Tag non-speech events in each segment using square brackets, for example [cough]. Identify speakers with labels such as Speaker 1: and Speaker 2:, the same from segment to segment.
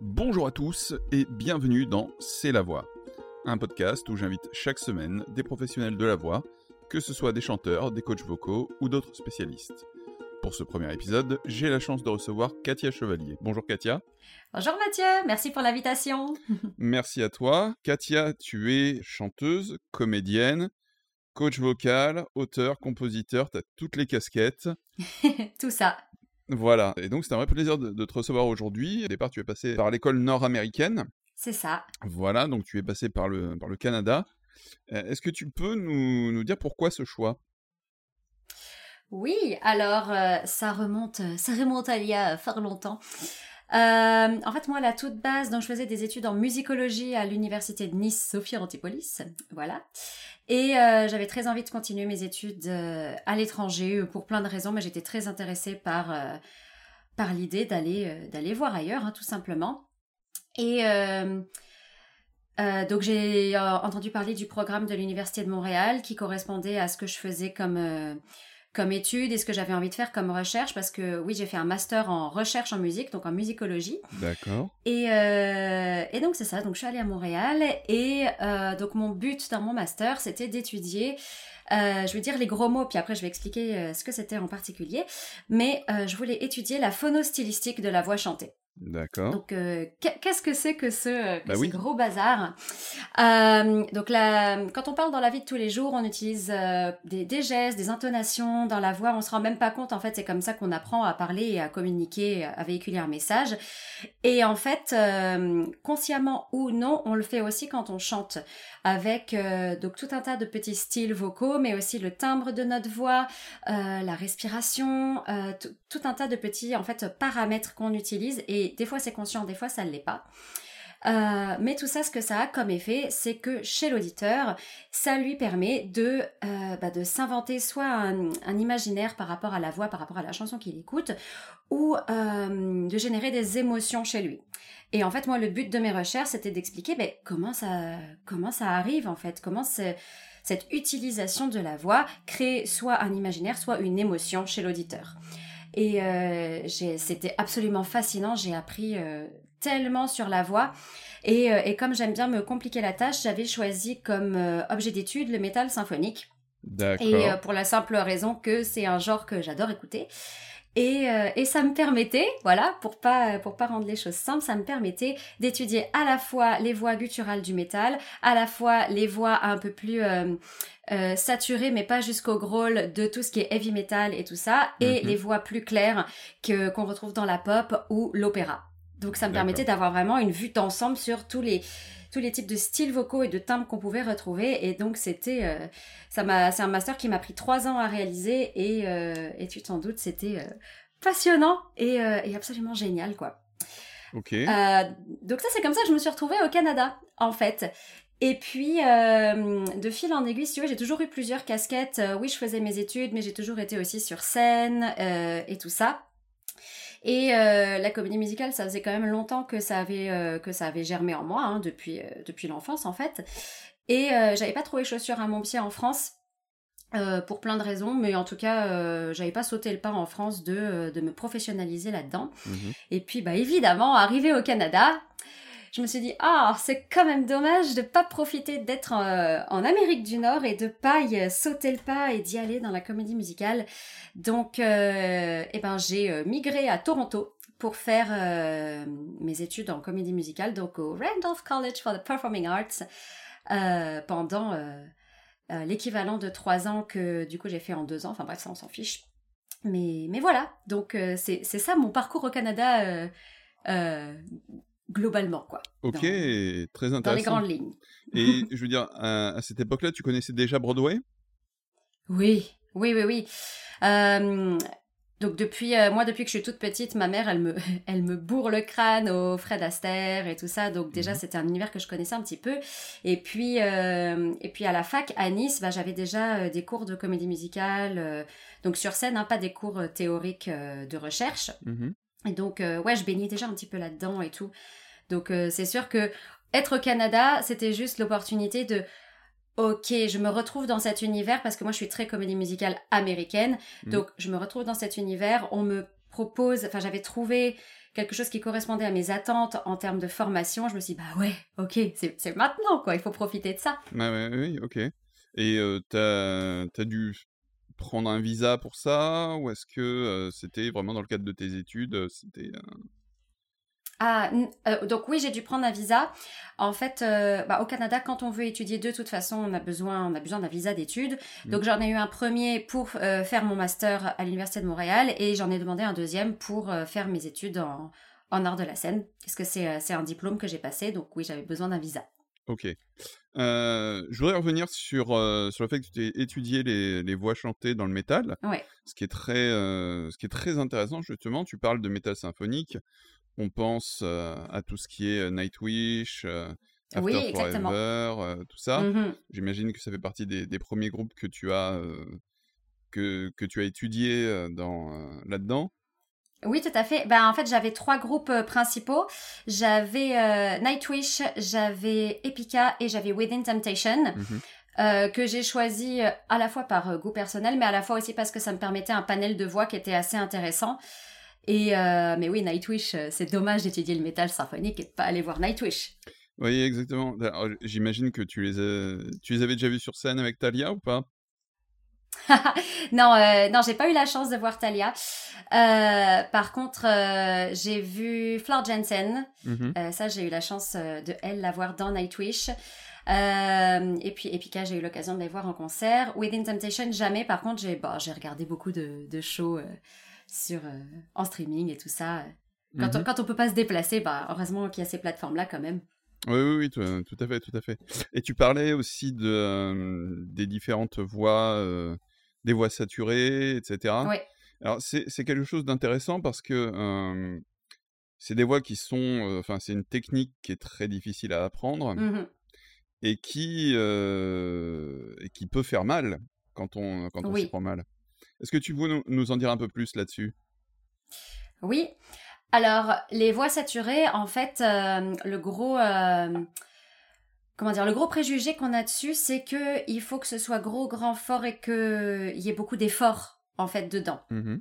Speaker 1: Bonjour à tous et bienvenue dans C'est la voix, un podcast où j'invite chaque semaine des professionnels de la voix, que ce soit des chanteurs, des coachs vocaux ou d'autres spécialistes. Pour ce premier épisode, j'ai la chance de recevoir Katia Chevalier. Bonjour Katia.
Speaker 2: Bonjour Mathieu, merci pour l'invitation. [laughs]
Speaker 1: Merci à toi. Katia, tu es chanteuse, comédienne, coach vocal, auteur, compositeur, tu as toutes les casquettes. [laughs]
Speaker 2: Tout ça.
Speaker 1: Voilà, et donc c'est un vrai plaisir de, te recevoir aujourd'hui. Au départ, tu es passé par l'école nord-américaine.
Speaker 2: C'est ça.
Speaker 1: Voilà, donc tu es passé par le, par le Canada. Euh, est-ce que tu peux nous, nous dire pourquoi ce choix?
Speaker 2: Oui, alors euh, ça remonte, ça remonte à il y a fort longtemps. Euh, en fait, moi, la toute base, donc je faisais des études en musicologie à l'université de Nice, Sophie Antipolis, voilà. Et euh, j'avais très envie de continuer mes études euh, à l'étranger pour plein de raisons, mais j'étais très intéressée par par l'idée d'aller d'aller voir ailleurs, hein, tout simplement. Et donc j'ai entendu parler du programme de l'université de Montréal qui correspondait à ce que je faisais comme comme étude et ce que j'avais envie de faire comme recherche parce que oui j'ai fait un master en recherche en musique donc en musicologie
Speaker 1: d'accord
Speaker 2: et, euh, et donc c'est ça donc je suis allée à Montréal et euh, donc mon but dans mon master c'était d'étudier euh, je vais dire les gros mots, puis après je vais expliquer ce que c'était en particulier. Mais je voulais étudier la phonostylistique de la voix chantée.
Speaker 1: D'accord.
Speaker 2: Donc, euh, qu'est-ce que c'est que ce, euh, bah gros bazar? Euh, Donc, quand on parle dans la vie de tous les jours, on utilise des, des, gestes, des intonations dans la voix. On se rend même pas compte. En fait, c'est comme ça qu'on apprend à parler et à communiquer, à véhiculer un message. Et en fait, consciemment ou non, on le fait aussi quand on chante avec donc tout un tas de petits styles vocaux, mais aussi le timbre de notre voix, la respiration, tout un tas de petits en fait paramètres qu'on utilise et des fois c'est conscient, des fois ça ne l'est pas. mais tout ça, ce que ça a comme effet, c'est que chez l'auditeur, ça lui permet de, bah, de s'inventer soit un, imaginaire par rapport à la voix, par rapport à la chanson qu'il écoute, ou de générer des émotions chez lui. Et en fait, moi, le but de mes recherches, c'était d'expliquer ben, comment, ça, comment ça arrive, en fait, comment cette utilisation de la voix crée soit un imaginaire, soit une émotion chez l'auditeur. Et euh, c'était absolument fascinant, j'ai appris euh, tellement sur la voix. Et, euh, et comme j'aime bien me compliquer la tâche, j'avais choisi comme objet d'étude le métal symphonique. Et pour la simple raison que c'est un genre que j'adore écouter. Euh, et, ça me permettait, voilà, pour pas pour pas rendre les choses simples, ça me permettait d'étudier à la fois les voix gutturales du métal, à la fois les voix un peu plus euh, euh, saturées, mais pas jusqu'au growl de tout ce qui est heavy metal et tout ça, et mhm. les voix plus claires que qu'on retrouve dans la pop ou l'opéra. Donc ça me permettait d'avoir vraiment une vue d'ensemble sur tous les tous les types de styles vocaux et de timbres qu'on pouvait retrouver. Et donc, c'était, euh, ça m'a, c'est un master qui m'a pris trois ans à réaliser et, euh, et tu t'en doutes, c'était euh, passionnant et, et, absolument génial, quoi.
Speaker 1: Ok.
Speaker 2: donc ça, c'est comme ça que je me suis retrouvée au Canada, en fait. Et puis, de fil en aiguille, si tu veux, j'ai toujours eu plusieurs casquettes. oui, je faisais mes études, mais j'ai toujours été aussi sur scène et tout ça. Et euh, la comédie musicale, ça faisait quand même longtemps que ça avait, euh, que ça avait germé en moi, hein, depuis, euh, depuis l'enfance en fait. Et j'avais pas trouvé chaussures à mon pied en France. pour plein de raisons, mais en tout cas, j'avais pas sauté le pas en France de, de me professionnaliser là-dedans. Mhm. Et puis, bah évidemment, arrivé au Canada, je me suis dit ah c'est quand même dommage de pas profiter d'être euh, en, Amérique du Nord et de pas y sauter le pas et d'y aller dans la comédie musicale. Donc euh, eh ben j'ai euh, migré à Toronto pour faire mes études en comédie musicale donc au Randolph College for the Performing Arts pendant l'équivalent de trois ans que du coup j'ai fait en deux ans. Enfin bref ça on s'en fiche. Mais voilà, donc c'est ça mon parcours au Canada globalement, quoi.
Speaker 1: Ok, très intéressant.
Speaker 2: Dans les grandes lignes.
Speaker 1: Et [laughs] je veux dire, à, cette époque-là, tu connaissais déjà Broadway?
Speaker 2: Oui, oui, oui, oui. Euh, donc depuis, euh, moi, depuis que je suis toute petite, ma mère, elle me, [laughs] elle me bourre le crâne au Fred Astaire et tout ça. Donc déjà, mhm. c'était un univers que je connaissais un petit peu. Et puis, euh, et puis à la fac à Nice, bah, j'avais déjà des cours de comédie musicale, donc sur scène, hein, pas des cours théoriques de recherche. Mhm. Et donc, euh, ouais, je baignais déjà un petit peu là-dedans et tout. Donc, euh, c'est sûr que être au Canada, c'était juste l'opportunité de ok, je me retrouve dans cet univers parce que moi je suis très comédie musicale américaine. Mm. Donc je me retrouve dans cet univers. On me propose, enfin j'avais trouvé quelque chose qui correspondait à mes attentes en termes de formation, je me suis dit, bah ouais, ok, c'est maintenant, quoi, il faut profiter de ça.
Speaker 1: Ouais, ouais, oui, ok. Et tu t'as as dû prendre un visa pour ça? Ou est-ce que c'était vraiment dans le cadre de tes études C'était
Speaker 2: ah, euh, donc oui, j'ai dû prendre un visa. En fait, euh, bah, au Canada, quand on veut étudier de toute façon, on a besoin, on a besoin d'un visa d'études. Mmh. Donc j'en ai eu un premier pour euh, faire mon master à l'université de Montréal et j'en ai demandé un deuxième pour faire mes études en, en art de la scène, parce que c'est un diplôme que j'ai passé. Donc oui, j'avais besoin d'un visa.
Speaker 1: Ok. Je voudrais revenir sur, sur le fait que tu aies étudié les, les voix chantées dans le métal.
Speaker 2: Ouais.
Speaker 1: Ce qui est très, ce qui est très intéressant justement. Tu parles de métal symphonique on pense à tout ce qui est Nightwish, After Forever, tout ça. Mmh J'imagine que ça fait partie des, premiers groupes que tu as, que, que, tu as étudié dans, là-dedans.
Speaker 2: Oui, tout à fait. Ben, en fait, j'avais trois groupes principaux. J'avais Nightwish, j'avais Epica et j'avais Within Temptation. Mmh que j'ai choisi à la fois par goût personnel, mais à la fois aussi parce que ça me permettait un panel de voix qui était assez intéressant. Et euh, mais oui, Nightwish, euh, c'est dommage d'étudier le métal symphonique et de pas aller voir Nightwish.
Speaker 1: Oui, exactement. J'imagine que tu les, tu les avais déjà vus sur scène avec Talia ou pas? [laughs]
Speaker 2: non, euh, non, j'ai pas eu la chance de voir Talia. par contre, j'ai vu Flor Jensen. Mmh ça, j'ai eu la chance de elle la voir dans Nightwish. et puis Epica, j'ai eu l'occasion de les voir en concert. Within Temptation, jamais. Par contre, j'ai bon, regardé beaucoup de, de shows sur, euh, en streaming et tout ça. Quand, on, mhm. quand on peut pas se déplacer, bah, heureusement qu'il y a ces plateformes-là quand même.
Speaker 1: Oui, oui, oui, tout, à fait, tout à fait. Et tu parlais aussi de, euh, des différentes voix, euh, des voix saturées, etc.
Speaker 2: Oui.
Speaker 1: Alors, c'est quelque chose d'intéressant parce que c'est des voix qui sont. Enfin, c'est une technique qui est très difficile à apprendre mmh et, qui, et qui peut faire mal quand on, quand on s'y prend mal. Est-ce que tu veux nous en dire un peu plus là-dessus?
Speaker 2: Oui. Alors, les voix saturées, en fait, le gros... Euh, comment dire, le gros préjugé qu'on a dessus, c'est que il faut que ce soit gros, grand, fort et qu'il y ait beaucoup d'efforts en fait dedans. Mmh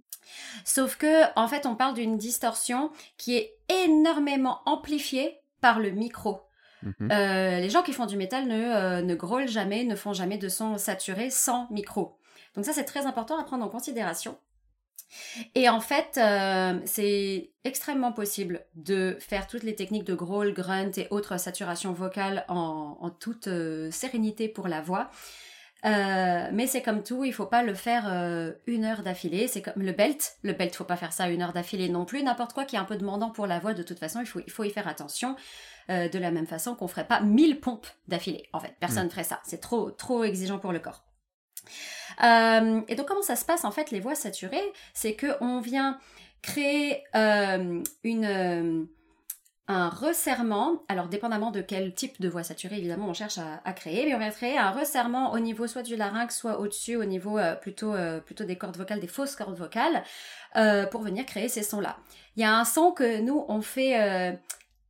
Speaker 2: Sauf que en fait, on parle d'une distorsion qui est énormément amplifiée par le micro. Mmh euh, les gens qui font du métal ne, ne grôlent jamais, ne font jamais de son saturé sans micro. Donc ça, c'est très important à prendre en considération. Et en fait, euh, c'est extrêmement possible de faire toutes les techniques de growl, grunt et autres saturations vocales en, toute euh, sérénité pour la voix. Euh, mais c'est comme tout, il faut pas le faire une heure d'affilée. C'est comme le belt. Le belt, faut pas faire ça une heure d'affilée non plus. N'importe quoi qui est un peu demandant pour la voix, de toute façon, il faut, il faut y faire attention. de la même façon qu'on ferait pas 1000 pompes d'affilée. En fait, personne ne mm. ferait ça. C'est trop, trop exigeant pour le corps. Euh, et donc comment ça se passe en fait les voix saturées? C'est que on vient créer euh, une euh, un resserrement, alors dépendamment de quel type de voix saturée évidemment on cherche à, créer, mais on vient créer un resserrement au niveau soit du larynx, soit au-dessus, au niveau plutôt, plutôt des cordes vocales, des fausses cordes vocales, pour venir créer ces sons-là. Il y a un son que nous on fait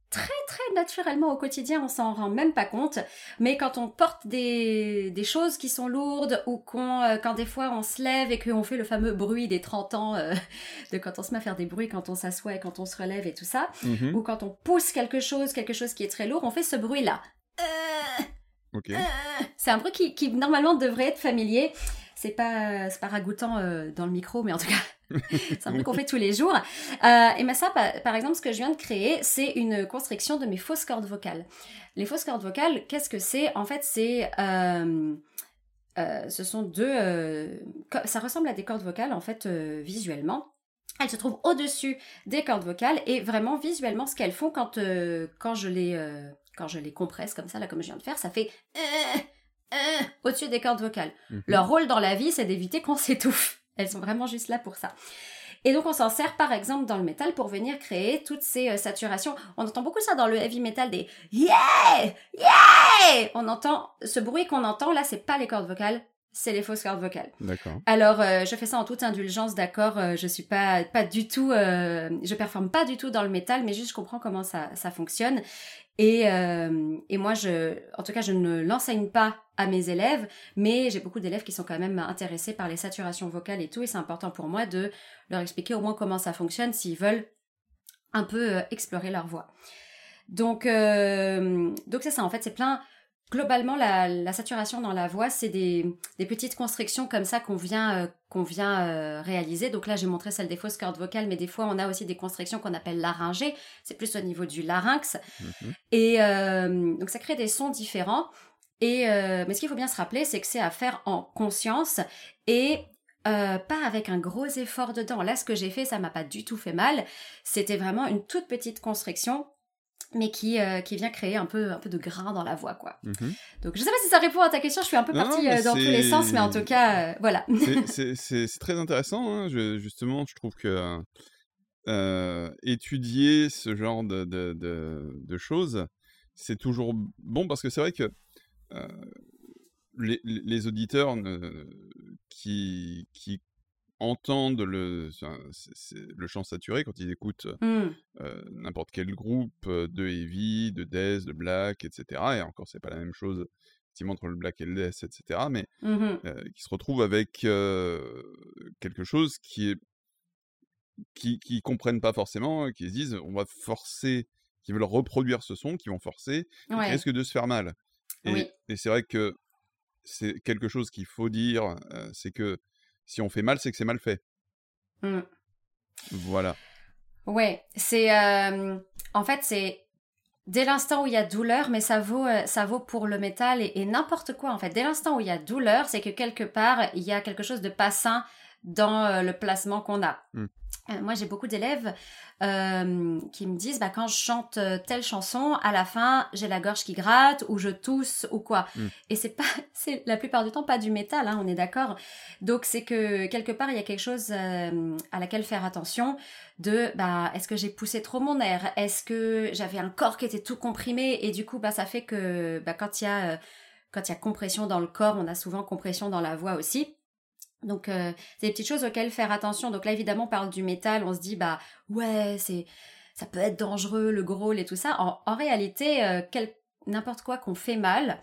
Speaker 2: très très naturellement au quotidien, on s'en rend même pas compte. Mais quand on porte des, des choses qui sont lourdes ou qu'on, euh, quand des fois on se lève et qu'on fait le fameux bruit des 30 ans, euh, [laughs] de quand on se met à faire des bruits quand on s'assoit et quand on se relève et tout ça, mhm. ou quand on pousse quelque chose, quelque chose qui est très lourd, on fait ce bruit-là. Euh, c'est un bruit qui, qui, normalement devrait être familier. C'est pas, c'est pas ragoûtant dans le micro, mais en tout cas, [laughs] c'est un truc qu'on fait tous les jours. Euh, et mais ça, par, exemple, ce que je viens de créer, c'est une construction de mes fausses cordes vocales. Les fausses cordes vocales, qu'est-ce que c'est? En fait, c'est... Euh, euh, ce sont deux... ça ressemble à des cordes vocales, en fait, visuellement. Elles se trouvent au-dessus des cordes vocales et vraiment visuellement ce qu'elles font quand, quand, je les, quand je les compresse comme ça, là comme je viens de faire, ça fait au-dessus des cordes vocales. Mhm. Leur rôle dans la vie, c'est d'éviter qu'on [laughs] s'étouffe. Elles sont vraiment juste là pour ça. Et donc on s'en sert par exemple dans le métal pour venir créer toutes ces euh, saturations. On entend beaucoup ça dans le heavy metal des yeah yeah. On entend ce bruit qu'on entend là, c'est pas les cordes vocales, c'est les fausses cordes vocales.
Speaker 1: D'accord.
Speaker 2: Alors euh, je fais ça en toute indulgence, d'accord. Euh, je suis pas pas du tout, je performe pas du tout dans le métal, mais juste je comprends comment ça ça fonctionne. Et, euh, et moi, je, en tout cas, je ne l'enseigne pas à mes élèves, mais j'ai beaucoup d'élèves qui sont quand même intéressés par les saturations vocales et tout, et c'est important pour moi de leur expliquer au moins comment ça fonctionne s'ils veulent un peu explorer leur voix. Donc, donc c'est ça, en fait, c'est plein globalement, la, saturation dans la voix, c'est des, petites constructions comme ça qu'on vient, euh, qu'on vient euh, réaliser. Donc là, j'ai montré celle des fausses cordes vocales, mais des fois, on a aussi des constructions qu'on appelle laryngées. C'est plus au niveau du larynx. Mhm. Et euh, donc, ça crée des sons différents. Et mais ce qu'il faut bien se rappeler, c'est que c'est à faire en conscience et pas avec un gros effort dedans. Là, ce que j'ai fait, ça m'a pas du tout fait mal. C'était vraiment une toute petite construction mais qui, euh, qui vient créer un peu, un peu de grain dans la voix, quoi. Mhm. Donc, je sais pas si ça répond à ta question, je suis un peu partie euh, dans tous les sens, mais en tout cas, euh, voilà.
Speaker 1: c'est [laughs] très intéressant, hein. justement, je trouve que étudier ce genre de, de, de, choses, c'est toujours bon, parce que c'est vrai que les, les, auditeurs qui, qui entendent le, le chant saturé quand ils écoutent mmh. n'importe quel groupe de heavy, de death, de black, etc. Et encore, c'est pas la même chose effectivement entre le black et le death, etc. Mais mmh qui se retrouvent avec quelque chose qui est qui, qui comprennent pas forcément, qui se disent on va forcer, qui veulent reproduire ce son, qui vont forcer, ouais. risque de se faire mal. Et, et c'est vrai que c'est quelque chose qu'il faut dire, c'est que si on fait mal, c'est que c'est mal fait. Mmh. Voilà.
Speaker 2: Ouais, c'est euh, en fait c'est dès l'instant où il y a douleur, mais ça vaut euh, ça vaut pour le métal et, n'importe quoi en fait. Dès l'instant où il y a douleur, c'est que quelque part il y a quelque chose de pas sain dans euh, le placement qu'on a. Mmh. moi, j'ai beaucoup d'élèves euh, qui me disent bah, quand je chante euh, telle chanson, à la fin, j'ai la gorge qui gratte ou je tousse ou quoi. Mm. Et c'est pas, [laughs] c'est la plupart du temps pas du métal, hein, on est d'accord. Donc c'est que quelque part il y a quelque chose euh, à laquelle faire attention. De bah est-ce que j'ai poussé trop mon air? Est-ce que j'avais un corps qui était tout comprimé? Et du coup bah ça fait que bah, quand il y a quand il y a compression dans le corps, on a souvent compression dans la voix aussi. Donc euh, c'est des petites choses auxquelles faire attention. Donc là évidemment on parle du métal, on se dit bah ouais c'est ça peut être dangereux le growl et tout ça. En, réalité euh, n'importe quoi qu'on fait mal,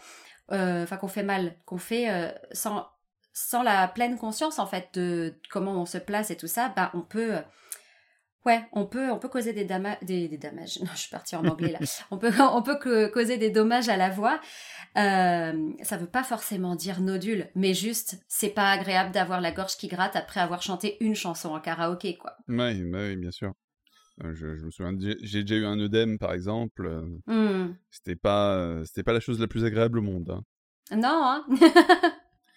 Speaker 2: euh, enfin qu'on fait mal, qu'on fait sans la pleine conscience en fait de comment on se place et tout ça, bah on peut Ouais, on peut, on peut causer des, dommages. des, des dommages. [laughs] Non, je suis partie en anglais là. [laughs] on peut, on peut causer des dommages à la voix. Euh, ça veut pas forcément dire nodule, mais juste, c'est pas agréable d'avoir la gorge qui gratte après avoir chanté une chanson en karaoké, quoi.
Speaker 1: Oui, oui bien sûr. Euh, je, me souviens, j'ai déjà eu un œdème, par exemple. Euh, mmh. C'était pas, c'était pas la chose la plus agréable au monde.
Speaker 2: Hein. Non, hein [laughs]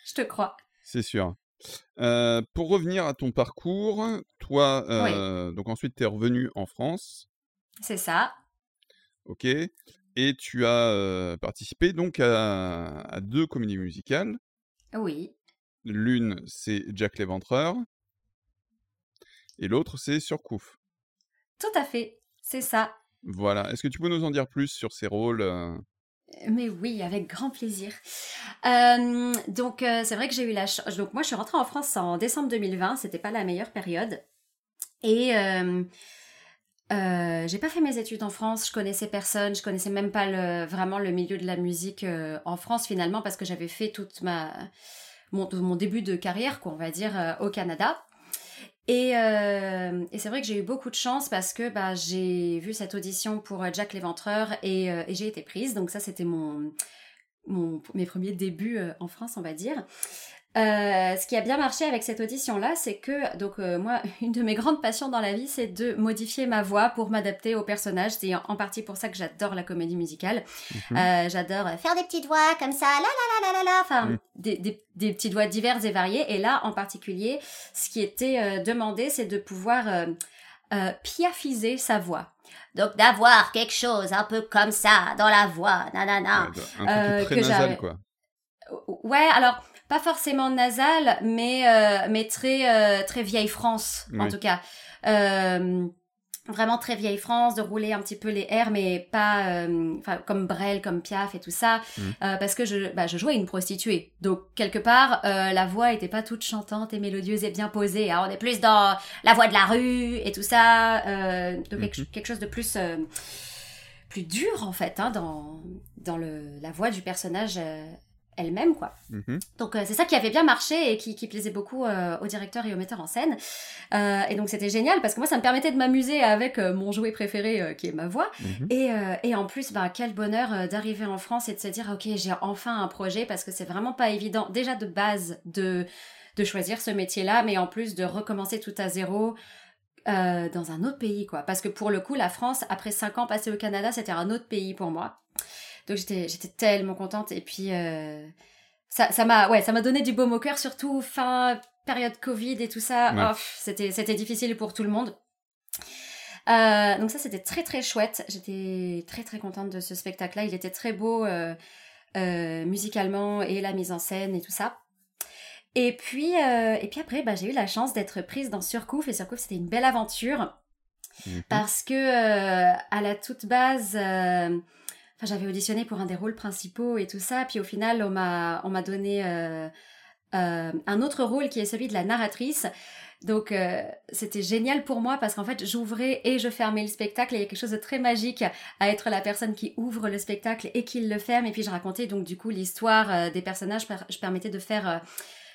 Speaker 2: je te crois.
Speaker 1: C'est sûr. Pour revenir à ton parcours, toi, donc ensuite tu es revenu en France.
Speaker 2: C'est ça.
Speaker 1: Ok. Et tu as participé donc à, deux comédies musicales.
Speaker 2: Oui.
Speaker 1: L'une, c'est Jack l'Éventreur. Et l'autre, c'est Surcouf.
Speaker 2: Tout à fait, c'est ça.
Speaker 1: Voilà. Est-ce que tu peux nous en dire plus sur ces rôles
Speaker 2: mais oui, avec grand plaisir. donc, c'est vrai que j'ai eu la chance. Donc, moi, je suis rentrée en France en décembre 2020. C'était pas la meilleure période. Et euh, j'ai pas fait mes études en France, je connaissais personne, je connaissais même pas vraiment le milieu de la musique euh, en France finalement parce que j'avais fait toute ma mon, mon, début de carrière, quoi, on va dire, euh, au Canada. Et, et c'est vrai que j'ai eu beaucoup de chance parce que bah, j'ai vu cette audition pour Jack l'Éventreur et, et j'ai été prise. Donc ça, c'était mon, mes premiers débuts en France, on va dire. Euh, ce qui a bien marché avec cette audition-là, c'est que, donc euh, moi, [laughs] une de mes grandes passions dans la vie, c'est de modifier ma voix pour m'adapter au personnage. C'est en, partie pour ça que j'adore la comédie musicale. Mhm. Euh, j'adore faire des petites voix comme ça, la la la la la enfin, mhm. des, des, des, petites voix diverses et variées. Et là, en particulier, ce qui était demandé, c'est de pouvoir piafiser sa voix. Donc d'avoir quelque chose un peu comme ça dans la voix, nanana.
Speaker 1: Ouais, un truc très nasal, quoi.
Speaker 2: Ouais, alors pas forcément nasal, mais euh, mais très euh, très vieille France en tout cas. Euh, vraiment très vieille France, de rouler un petit peu les airs, mais pas comme Brel, comme Piaf et tout ça, mmh. parce que je, bah, je jouais une prostituée. Donc quelque part, la voix était pas toute chantante et mélodieuse et bien posée. Alors on est plus dans la voix de la rue et tout ça, donc quelque, mmh. quelque, chose de plus plus dur en fait, hein, dans dans le la voix du personnage elle-même, quoi. Mhm. Donc c'est ça qui avait bien marché et qui, plaisait beaucoup au directeur et au metteur en scène. et donc c'était génial parce que moi ça me permettait de m'amuser avec mon jouet préféré qui est ma voix. Mhm. et, et, en plus, bah, quel bonheur d'arriver en France et de se dire ok j'ai enfin un projet parce que c'est vraiment pas évident déjà de base de de choisir ce métier-là, mais en plus de recommencer tout à zéro. Euh, dans un autre pays, quoi. Parce que pour le coup, la France, après cinq ans passés au Canada, c'était un autre pays pour moi. Donc j'étais, j'étais tellement contente. Et puis, euh, ça, ça m'a, ouais, ça m'a donné du baume au cœur, surtout fin période Covid et tout ça. Oh, c'était, c'était difficile pour tout le monde. Euh, donc ça, c'était très très chouette. J'étais très très contente de ce spectacle-là. Il était très beau musicalement et la mise en scène et tout ça. Et puis, euh, et puis après, bah, j'ai eu la chance d'être prise dans Surcouf. Et Surcouf, c'était une belle aventure. Mhm. Parce que, euh, à la toute base, euh, j'avais auditionné pour un des rôles principaux et tout ça. Puis au final, on m'a, on m'a donné un autre rôle qui est celui de la narratrice. Donc c'était génial pour moi parce qu'en fait j'ouvrais et je fermais le spectacle et il y a quelque chose de très magique à être la personne qui ouvre le spectacle et qui le ferme et puis je racontais donc du coup l'histoire des personnages, je permettais de faire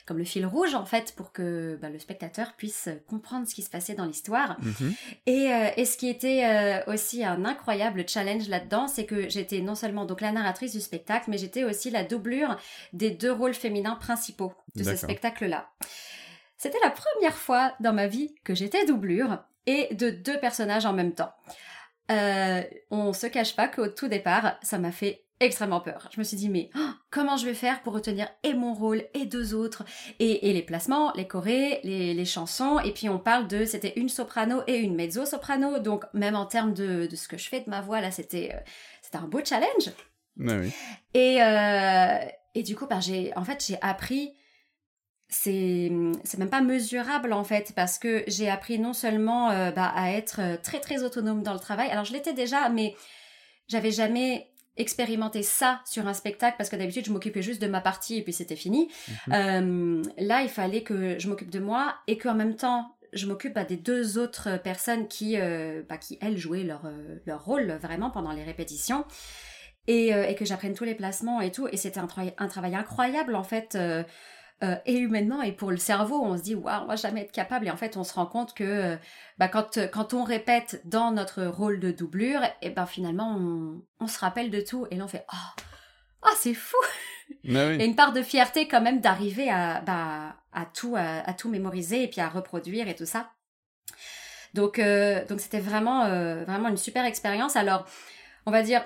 Speaker 2: comme le fil rouge en fait pour que bah, le spectateur puisse comprendre ce qui se passait dans l'histoire. Mhm. Et, euh, et, ce qui était euh, aussi un incroyable challenge là-dedans, c'est que j'étais non seulement donc la narratrice du spectacle, mais j'étais aussi la doublure des deux rôles féminins principaux de ce spectacle-là. C'était la première fois dans ma vie que j'étais doublure et de deux personnages en même temps. Euh, on se cache pas qu'au tout départ, ça m'a fait extrêmement peur. Je me suis dit, mais oh, comment je vais faire pour retenir et mon rôle et deux autres? Et, les placements, les chorés, les, chansons. Et puis on parle de, c'était une soprano et une mezzo-soprano. Donc même en termes de, ce que je fais de ma voix, là, c'était, euh, c'était un beau challenge.
Speaker 1: oui.
Speaker 2: Et, euh, et du coup, bah, j'ai, en fait, j'ai appris c'est c'est même pas mesurable en fait parce que j'ai appris non seulement euh, bah, à être très très autonome dans le travail alors je l'étais déjà mais j'avais jamais expérimenter ça sur un spectacle parce que d'habitude je m'occupais juste de ma partie et puis c'était fini. Mhm. Euh, là, il fallait que je m'occupe de moi et qu'en même temps je m'occupe bah, des deux autres personnes qui, euh, bah, qui elles jouaient leur, euh, leur rôle vraiment pendant les répétitions et, et que j'apprenne tous les placements et tout. Et c'était un, un, travail incroyable en fait. Euh, et humainement et pour le cerveau, on se dit waouh, on va jamais être capable. Et en fait, on se rend compte que euh, bah, quand, quand on répète dans notre rôle de doublure, et ben finalement, on, on, se rappelle de tout. Et là, on fait oh, oh c'est fou. Et une part de fierté quand même d'arriver à, bah, à tout à, tout mémoriser et puis à reproduire et tout ça. Donc euh, donc c'était vraiment vraiment une super expérience. Alors on va dire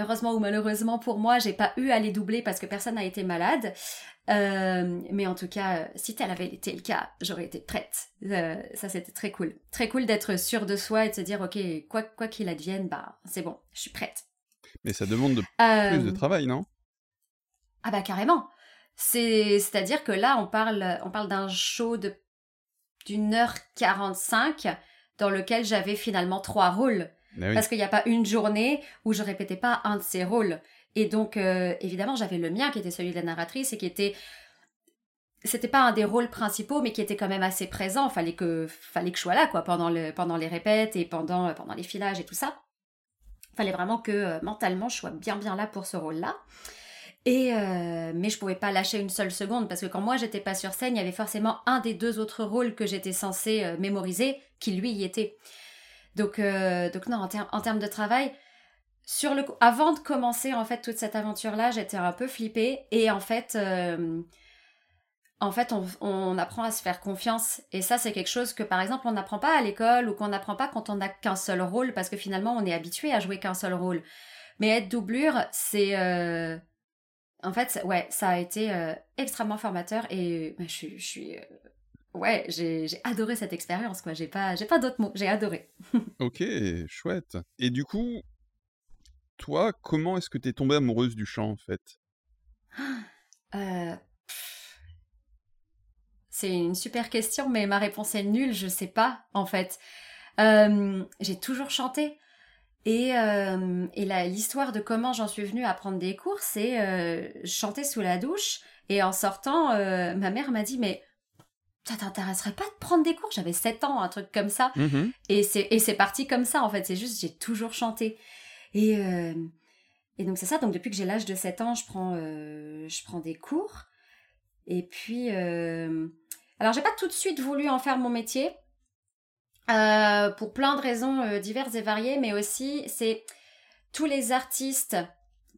Speaker 2: heureusement ou malheureusement pour moi, j'ai pas eu à les doubler parce que personne n'a été malade. Euh, mais en tout cas, si tel avait été le cas, j'aurais été prête. Euh, ça, c'était très cool. Très cool d'être sûr de soi et de se dire, ok, quoi quoi qu'il advienne, bah c'est bon, je suis prête.
Speaker 1: Mais ça demande de plus de euh, travail, non?
Speaker 2: Ah bah carrément. C'est c'est-à-dire que là, on parle on parle d'un show de d'une heure 45 dans lequel j'avais finalement trois rôles. Parce qu'il n'y a pas une journée où je répétais pas un de ces rôles. Et donc, euh, évidemment, j'avais le mien qui était celui de la narratrice et qui était. C'était pas un des rôles principaux, mais qui était quand même assez présent. Fallait que, fallait que je sois là, quoi, pendant, le, pendant les répètes et pendant, pendant les filages et tout ça. Fallait vraiment que euh, mentalement je sois bien, bien là pour ce rôle-là. Et euh, mais je pouvais pas lâcher une seule seconde parce que quand moi j'étais pas sur scène, il y avait forcément un des deux autres rôles que j'étais censée mémoriser qui lui y était. Donc, donc non, en, en termes de travail, sur le avant de commencer en fait toute cette aventure là j'étais un peu flippée et en fait euh, en fait on, apprend à se faire confiance et ça c'est quelque chose que par exemple on n'apprend pas à l'école ou qu'on n'apprend pas quand on n'a qu'un seul rôle parce que finalement on est habitué à jouer qu'un seul rôle mais être doublure c'est euh, en fait ouais ça a été euh, extrêmement formateur et je, je suis ouais, j'ai adoré cette expérience, quoi. J'ai pas, j'ai pas d'autres mots. J'ai adoré. [laughs]
Speaker 1: ok, chouette. Et du coup, toi, comment est-ce que tu es tombée amoureuse du chant, en fait? [gasps]
Speaker 2: Euh, C'est une super question, mais ma réponse est nulle, je sais pas, en fait. Euh, j'ai toujours chanté. Et, euh, et l'histoire de comment j'en suis venue à prendre des cours, c'est chanter sous la douche. Et en sortant, ma mère m'a dit, mais ça t'intéresserait pas de prendre des cours? J'avais 7 ans, un truc comme ça. Mmh et c'est parti comme ça, en fait. C'est juste, j'ai toujours chanté. Et, euh, et donc c'est ça. Donc depuis que j'ai l'âge de 7 ans, je prends, je prends des cours. Et puis, alors j'ai pas tout de suite voulu en faire mon métier. pour plein de raisons diverses et variées, mais aussi c'est tous les artistes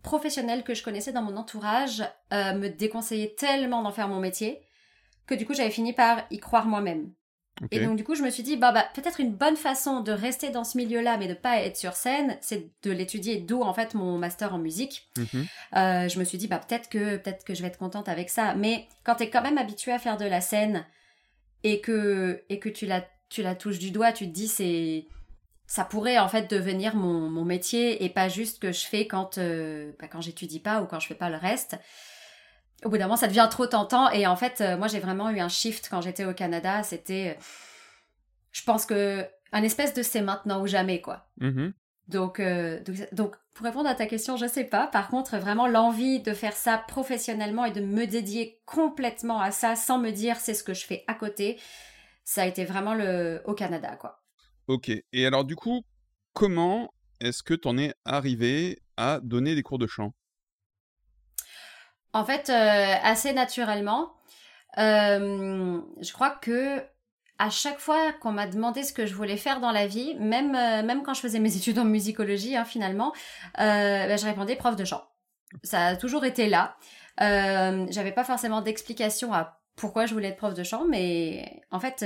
Speaker 2: professionnels que je connaissais dans mon entourage me déconseillaient tellement d'en faire mon métier que du coup j'avais fini par y croire moi-même. Et donc du coup je me suis dit bah, bah peut-être une bonne façon de rester dans ce milieu-là mais de pas être sur scène, c'est de l'étudier. D'où en fait mon master en musique. Mhm. Euh, je me suis dit bah peut-être que peut-être que je vais être contente avec ça. Mais quand tu es quand même habitué à faire de la scène et que et que tu la tu la touches du doigt, tu te dis c'est ça pourrait en fait devenir mon, mon métier et pas juste que je fais quand euh, bah, quand j'étudie pas ou quand je fais pas le reste au bout d'un moment, ça devient trop tentant. Et en fait, euh, moi, j'ai vraiment eu un shift quand j'étais au Canada. C'était, euh, je pense que un espèce de c'est maintenant ou jamais, quoi. Mm-hmm. Donc, euh, donc, donc, pour répondre à ta question, je sais pas. Par contre, vraiment l'envie de faire ça professionnellement et de me dédier complètement à ça sans me dire c'est ce que je fais à côté, ça a été vraiment le au Canada, quoi.
Speaker 1: Ok. Et alors, du coup, comment est-ce que tu en es arrivé à donner des cours de chant?
Speaker 2: En fait, euh, assez naturellement, euh, je crois que à chaque fois qu'on m'a demandé ce que je voulais faire dans la vie, même euh, même quand je faisais mes [laughs] études en musicologie, hein, finalement, ben, je répondais prof de chant. Ça a toujours été là. J'avais pas forcément d'explication à pourquoi je voulais être prof de chant, mais en fait,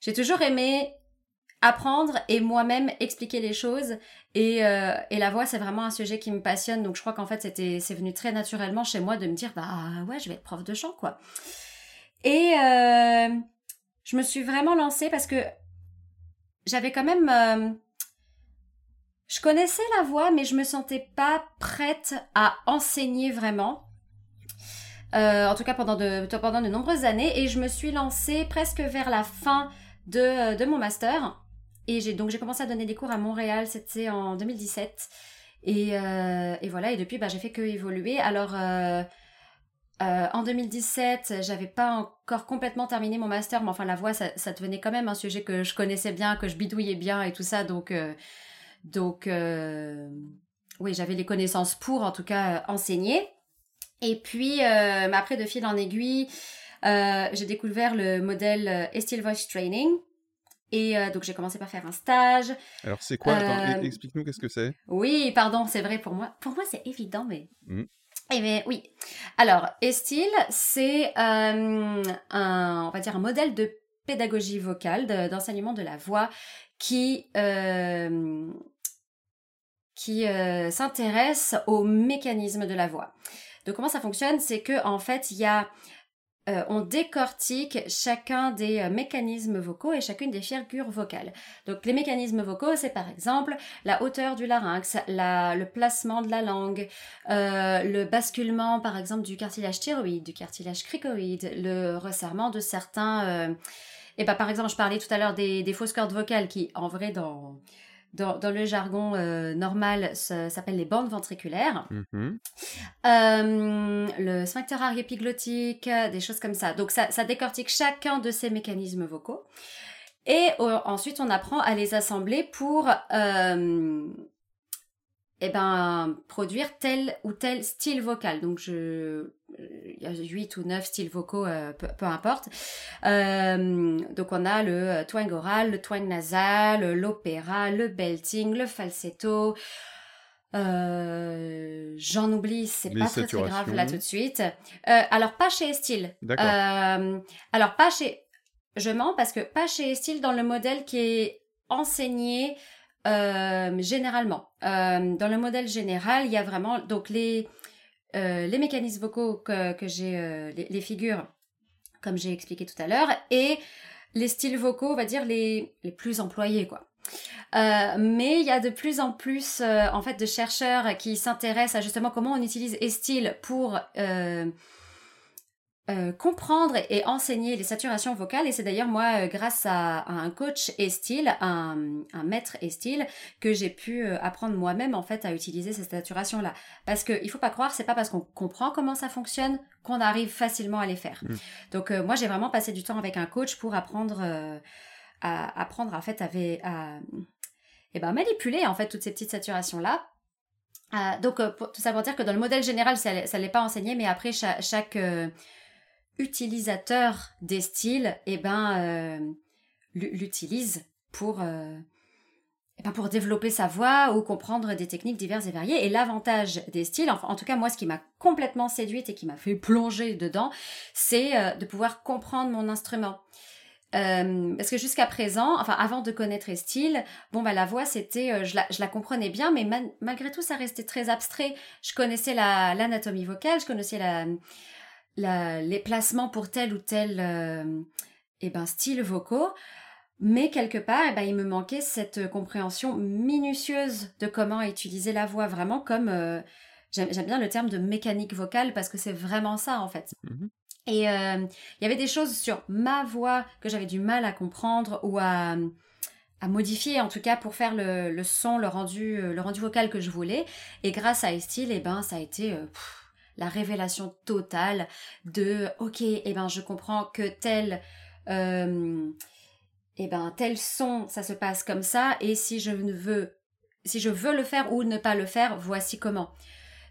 Speaker 2: j'ai toujours aimé apprendre et moi-même expliquer les choses. Et, euh, et la voix, c'est vraiment un sujet qui me passionne. Donc je crois qu'en fait, c'était, c'est venu très naturellement chez moi de me dire, bah ouais, je vais être prof de chant, quoi. Et euh, je me suis vraiment lancée parce que j'avais quand même... Euh, je connaissais la voix, mais je me sentais pas prête à enseigner vraiment. en tout cas pendant de, pendant de nombreuses années. Et je me suis lancée presque vers la fin de, de mon master. Et j'ai donc j'ai commencé à donner des cours à Montréal, c'était en 2017. Et, euh, et, voilà, et depuis, bah, j'ai fait que évoluer. Alors, euh, euh, en 2017, j'avais pas encore complètement terminé mon master, mais enfin, la voix, ça, ça, devenait quand même un sujet que je connaissais bien, que je bidouillais bien et tout ça. Donc, donc oui, j'avais les connaissances pour, en tout cas, enseigner. Et puis, après, de fil en aiguille, j'ai découvert le modèle Estil Voice Training et euh, donc j'ai commencé par faire un stage.
Speaker 1: Alors c'est quoi? Euh, Explique-nous qu'est-ce que c'est.
Speaker 2: Oui, pardon, c'est vrai pour moi. Pour moi c'est évident, mais. Mmh. Eh bien, oui. Alors, Estil, c'est euh, un, on va dire un modèle de pédagogie vocale, d'enseignement de, la voix qui qui s'intéresse aux mécanismes de la voix. Donc comment ça fonctionne? C'est que en fait, il y a euh, on décortique chacun des euh, mécanismes vocaux et chacune des figures vocales. Donc les mécanismes vocaux, c'est par exemple la hauteur du larynx, le placement de la langue, euh, le basculement par exemple du cartilage thyroïde, du cartilage cricoïde, le resserrement de certains... et bah, par exemple, je parlais tout à l'heure des, des fausses cordes vocales qui, en vrai, dans dans, le jargon euh, normal, ça s'appelle les bandes ventriculaires. Mm-hmm. Euh, le sphincter arioépiglottique, des choses comme ça. Donc ça, ça décortique chacun de ces mécanismes vocaux. Et ensuite, on apprend à les assembler pour euh, eh ben, produire tel ou tel style vocal. Donc, je, il y a 8 ou 9 styles vocaux, euh, peu, importe. Euh, donc, on a le euh, twang oral, le twang nasal, l'opéra, le belting, le falsetto. J'en oublie, c'est pas très, très grave là tout de suite. alors, pas chez Estile. alors, pas chez... Je mens parce que pas chez Estile dans le modèle qui est enseigné euh, généralement, euh, dans le modèle général, il y a vraiment donc les euh, les mécanismes vocaux que, j'ai, les, figures comme j'ai expliqué tout à l'heure, et les styles vocaux, on va dire les les plus employés quoi. mais il y a de plus en plus en fait de chercheurs qui s'intéressent à justement comment on utilise les styles pour euh, comprendre et enseigner les saturations vocales et c'est d'ailleurs moi euh, grâce à, un coach et style, un, maître et style que j'ai pu euh, apprendre moi-même en fait à utiliser ces saturations là parce que il faut pas croire c'est pas parce qu'on comprend comment ça fonctionne qu'on arrive facilement à les faire. Mmh. Donc moi j'ai vraiment passé du temps avec un coach pour apprendre à apprendre en fait à, à, et eh ben manipuler en fait toutes ces petites saturations là donc, tout ça pour dire que dans le modèle général, ça ne l'est pas enseigné, mais après, chaque, utilisateur des styles, eh ben, l'utilise pour eh ben, pour développer sa voix ou comprendre des techniques diverses et variées. Et l'avantage des styles, en tout cas moi ce qui m'a complètement séduite et qui m'a fait plonger dedans, c'est euh, de pouvoir comprendre mon instrument. Euh, parce que jusqu'à présent, enfin avant de connaître styles, bon bah la voix c'était, euh, je, la, comprenais bien, mais malgré tout ça restait très abstrait. Je connaissais l'anatomie vocale, je connaissais la, les placements pour tel ou tel eh ben style vocaux. Mais quelque part, eh ben, il me manquait cette euh, compréhension minutieuse de comment utiliser la voix, vraiment comme... Euh, j'aime bien le terme de mécanique vocale parce que c'est vraiment ça en fait. Mmh Et euh, il y avait des choses sur ma voix que j'avais du mal à comprendre ou à, à modifier en tout cas pour faire le, le, son, le rendu, le rendu vocal que je voulais. Et grâce à Estil, eh ben, ça a été... la révélation totale de ok et eh ben je comprends que tel eh ben tel son, ça se passe comme ça, et si je ne veux, si je veux le faire ou ne pas le faire, voici comment.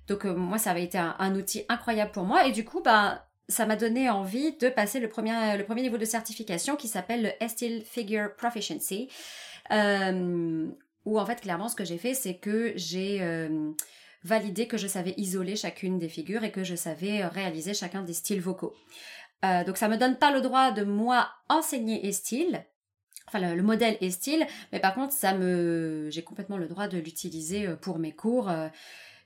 Speaker 2: Donc euh, moi, ça avait été un, outil incroyable pour moi, et du coup, ben ça m'a donné envie de passer le premier, le premier niveau de certification qui s'appelle le Estil Figure Proficiency, euh, où en fait clairement ce que j'ai fait, c'est que j'ai euh, validé que je savais isoler chacune des figures et que je savais réaliser chacun des styles vocaux. donc ça me donne pas le droit de moi enseigner Estil, enfin le, modèle style, mais par contre ça me, j'ai complètement le droit de l'utiliser euh, pour mes cours. Euh,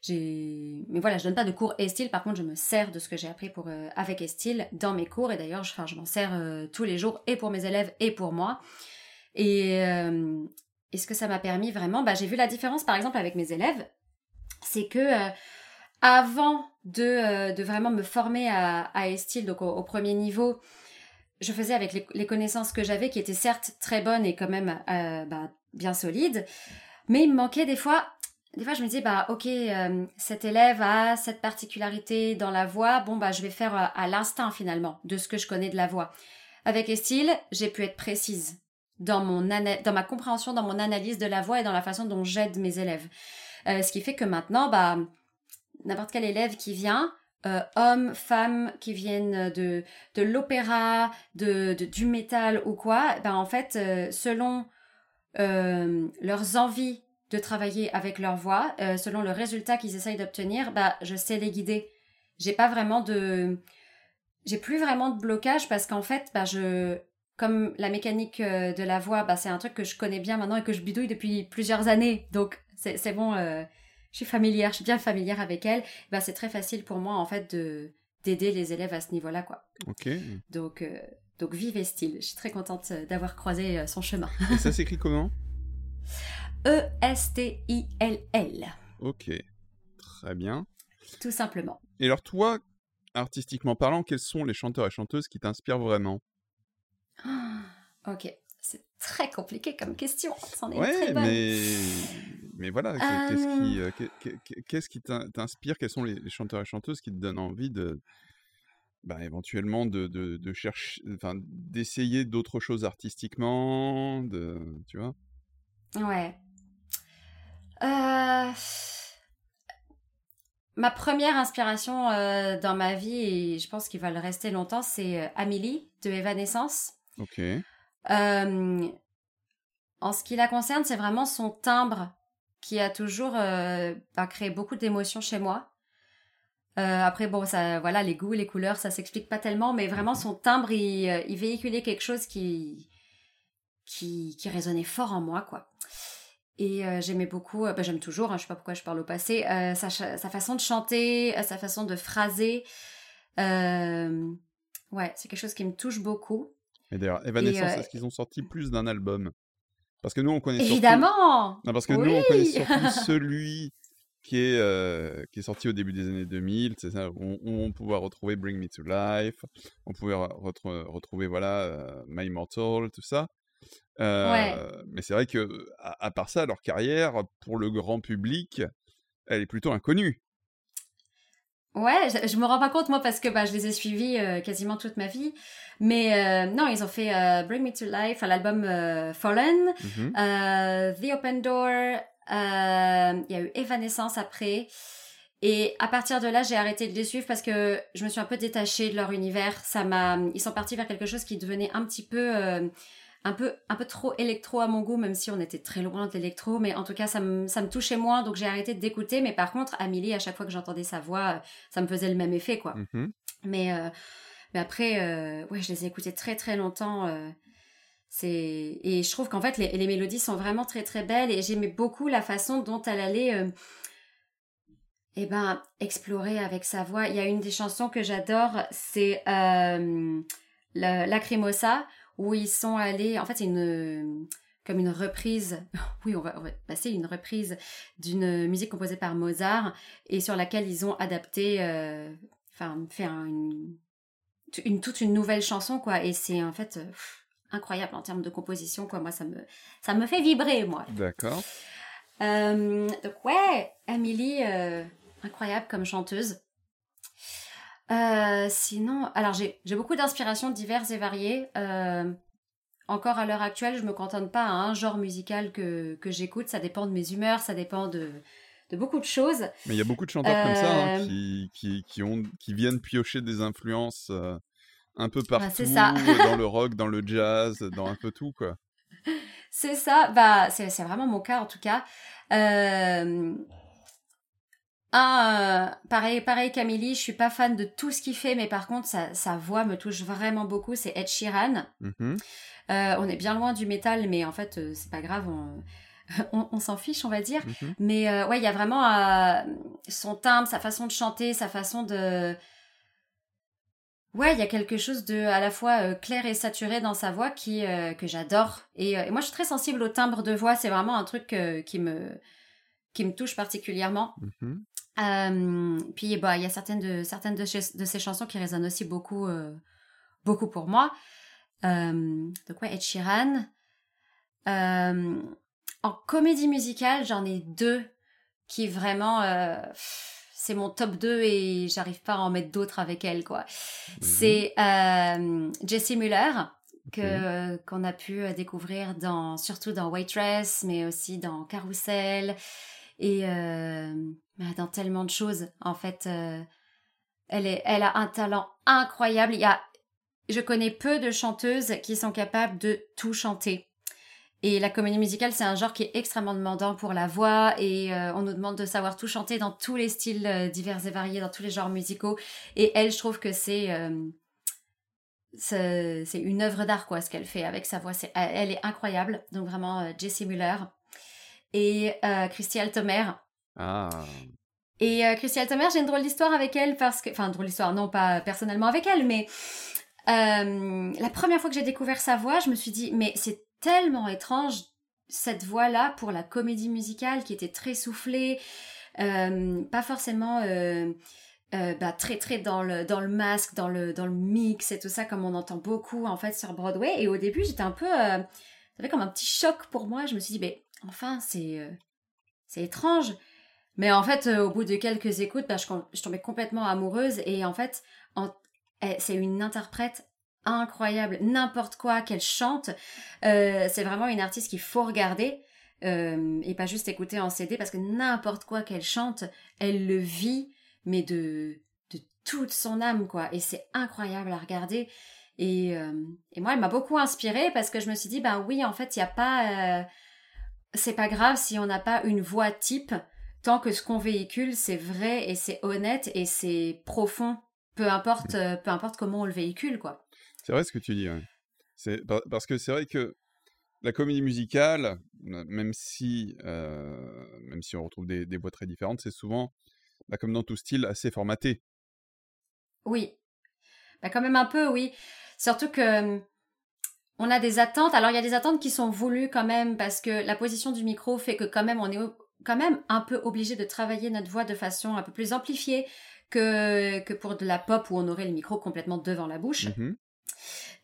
Speaker 2: mais voilà, je donne pas de cours Estil. Par contre, je me sers de ce que j'ai appris euh, avec Estil dans mes cours et d'ailleurs, je, enfin, je m'en sers tous les jours et pour mes élèves et pour moi. Et, et ce que ça m'a permis vraiment, bah, j'ai vu la différence par exemple avec mes élèves, c'est que avant de, de, vraiment me former à, à Estil, donc au premier niveau, je faisais avec les, connaissances que j'avais, qui étaient certes très bonnes et quand même euh, bah, bien solides, mais il me manquait des fois. Des fois, je me disais, bah, ok, euh, cet élève a cette particularité dans la voix. Bon, bah, je vais faire euh, à l'instinct finalement de ce que je connais de la voix. Avec Estile, j'ai pu être précise dans mon dans ma compréhension, dans mon analyse de la voix et dans la façon dont j'aide mes élèves. Ce qui fait que maintenant, bah, n'importe quel élève qui vient, euh, hommes, femmes qui viennent de, de l'opéra, de, du métal ou quoi, ben en fait, euh, selon euh, leurs envies de travailler avec leur voix, selon le résultat qu'ils essayent d'obtenir, ben, je sais les guider. J'ai pas vraiment de, j'ai plus vraiment de blocage parce qu'en fait, ben, je, comme la mécanique de la voix, ben, c'est un truc que je connais bien maintenant et que je bidouille depuis plusieurs années, donc c'est bon je suis familière, je suis bien familière avec elle, ben c'est très facile pour moi en fait de d'aider les élèves à ce niveau-là quoi.
Speaker 1: Ok.
Speaker 2: Donc euh, donc vive et style. Je suis très contente euh, d'avoir croisé euh, son chemin. [laughs]
Speaker 1: Et ça s'écrit comment?
Speaker 2: E S T I L L.
Speaker 1: Ok, très bien.
Speaker 2: Tout simplement.
Speaker 1: Et alors toi, artistiquement parlant, quels sont les chanteurs et chanteuses qui t'inspirent vraiment? [gasps]
Speaker 2: Ok, c'est très compliqué comme question.
Speaker 1: C'en est ouais, très bonne. mais mais voilà, qu'est-ce qui, euh, t'inspire? Quels sont les, chanteurs et chanteuses qui te donnent envie de, bah, éventuellement de, de, chercher, enfin, d'essayer d'autres choses artistiquement, de, tu vois?
Speaker 2: Ouais. Euh, ma première inspiration euh, dans ma vie, et je pense qu'il va le rester longtemps, c'est Amélie de Evanescence.
Speaker 1: Ok.
Speaker 2: en ce qui la concerne, c'est vraiment son timbre qui a toujours euh, bah, créé beaucoup d'émotions chez moi. Euh, après, bon, ça, voilà, les goûts, les couleurs, ça s'explique pas tellement, mais vraiment son timbre, il, euh, véhiculait quelque chose qui, qui, qui, résonnait fort en moi, quoi. Et j'aimais beaucoup, bah, j'aime toujours, hein, je sais pas pourquoi je parle au passé, sa, sa, façon de chanter, sa façon de phraser. ouais, c'est quelque chose qui me touche beaucoup.
Speaker 1: Et d'ailleurs, Evanescence, est-ce qu'ils ont sorti plus d'un album? Parce que nous, on connaît
Speaker 2: Évidemment
Speaker 1: Non, parce que nous, on connaît surtout [laughs] celui qui est, euh, qui est sorti au début des années 2000, c'est ça, où, on pouvait retrouver Bring Me to Life, on pouvait retrouver, voilà, euh, My Immortal, tout ça. Euh, mais c'est vrai que, à, part ça, leur carrière, pour le grand public, elle est plutôt inconnue.
Speaker 2: Ouais, je, me rends pas compte moi parce que bah, je les ai suivis euh, quasiment toute ma vie. Mais euh, non, ils ont fait euh, Bring Me to Life, l'album Fallen, mhm. The Open Door, il y a eu Evanescence après. Et à partir de là, j'ai arrêté de les suivre parce que je me suis un peu détachée de leur univers. Ça m'a, ils sont partis vers quelque chose qui devenait un petit peu, euh, un peu, un peu trop électro à mon goût, même si on était très loin de l'électro. Mais en tout cas, ça me, ça me touchait moins, donc j'ai arrêté d'écouter. Mais par contre, Amélie, à chaque fois que j'entendais sa voix, ça me faisait le même effet, quoi. Mm-hmm. Mais, euh, mais après, euh, ouais, je les ai écoutés très très longtemps. c'est et je trouve qu'en fait, les, les, mélodies sont vraiment très très belles et j'aimais beaucoup la façon dont elle allait eh ben, explorer avec sa voix. Il y a une des chansons que j'adore, c'est euh, Lacrimosa, où ils sont allés. En fait, c'est une comme une reprise. [laughs] Oui, on va, passer une reprise d'une musique composée par Mozart et sur laquelle ils ont adapté, euh, enfin, fait une, une, toute une nouvelle chanson, quoi. Et c'est en fait incroyable en termes de composition, quoi. Moi, ça me, ça me fait vibrer, moi.
Speaker 1: D'accord.
Speaker 2: Euh, donc ouais, Amélie, euh, incroyable comme chanteuse. Euh, sinon, alors j'ai beaucoup d'inspirations diverses et variées. Euh, encore à l'heure actuelle, je me cantonne pas à un genre musical que, que j'écoute. Ça dépend de mes humeurs, ça dépend de, de beaucoup de choses.
Speaker 1: Mais il y a beaucoup de chanteurs comme ça hein, euh, qui, qui, qui, ont, qui viennent piocher des influences un peu bah, partout, ça. dans le rock, dans le jazz, dans un peu tout, quoi. [laughs]
Speaker 2: C'est ça, bah, c'est vraiment mon cas en tout cas. Euh, ah, euh, pareil, pareil Camille, je suis pas fan de tout ce qu'il fait, mais par contre, sa, voix me touche vraiment beaucoup. C'est Ed Sheeran. Mm-hmm. Euh, on est bien loin du métal, mais en fait, euh, c'est pas grave. On, [laughs] s'en fiche, on va dire. Mm-hmm. Mais ouais, il y a vraiment son timbre, sa façon de chanter, sa façon de. Ouais, il y a quelque chose de à la fois clair et saturé dans sa voix qui que j'adore. Et, moi, je suis très sensible au timbre de voix. C'est vraiment un truc qui me qui me touche particulièrement. Mm-hmm. Euh, puis bah il y a certaines de certaines de, ces chansons qui résonnent aussi beaucoup euh, beaucoup pour moi. Euh, donc ouais, Ed Sheeran. Euh, en comédie musicale, j'en ai deux qui vraiment c'est mon top 2 et j'arrive pas à en mettre d'autres avec elle quoi. C'est Jessie Muller que qu'on a pu découvrir dans surtout dans Waitress mais aussi dans Carousel et dans tellement de choses. En fait, euh, elle, est, elle a un talent incroyable. Il y a, je connais peu de chanteuses qui sont capables de tout chanter. Et la comédie musicale, c'est un genre qui est extrêmement demandant pour la voix et euh, on nous demande de savoir tout chanter dans tous les styles euh, divers et variés, dans tous les genres musicaux. Et elle, je trouve que c'est c'est une œuvre d'art quoi ce qu'elle fait avec sa voix. elle est incroyable. Donc vraiment Jessie Muller et Christy Altomer
Speaker 1: ah.
Speaker 2: Et euh, Christiane Tomer, j'ai une drôle d'histoire avec elle parce que, enfin, drôle d'histoire, non pas personnellement avec elle, mais euh, la première fois que j'ai découvert sa voix, je me suis dit, mais c'est tellement étrange cette voix-là pour la comédie musicale qui était très soufflée, euh, pas forcément bah, très très dans le dans le masque, dans le dans le mix et tout ça comme on entend beaucoup en fait sur Broadway. Et au début, j'étais un peu, ça fait comme un petit choc pour moi. Je me suis dit, mais enfin, c'est c'est étrange. Mais en fait, euh, au bout de quelques écoutes, bah, je, tombais complètement amoureuse et en fait, c'est une interprète incroyable. N'importe quoi qu'elle chante, euh, c'est vraiment une artiste qu'il faut regarder euh, et pas juste écouter en CD parce que n'importe quoi qu'elle chante, elle le vit, mais de, de toute son âme, quoi. Et c'est incroyable à regarder. Et, et moi, elle m'a beaucoup inspirée parce que je me suis dit, ben oui, en fait, il n'y a pas... c'est pas grave si on n'a pas une voix type tant que ce qu'on véhicule, c'est vrai et c'est honnête et c'est profond, peu importe, euh, peu importe comment on le véhicule, quoi.
Speaker 1: C'est vrai ce que tu dis. C'est parce que c'est vrai que la comédie musicale, même si, euh, même si on retrouve des, voix très différentes, c'est souvent, bah, comme dans tout style, assez formaté.
Speaker 2: Oui, bah, quand même un peu, oui. Surtout que on a des attentes. Alors il y a des attentes qui sont voulues quand même parce que la position du micro fait que quand même on est quand même un peu obligé de travailler notre voix de façon un peu plus amplifiée que, que pour de la pop où on aurait le micro complètement devant la bouche. Mm-hmm.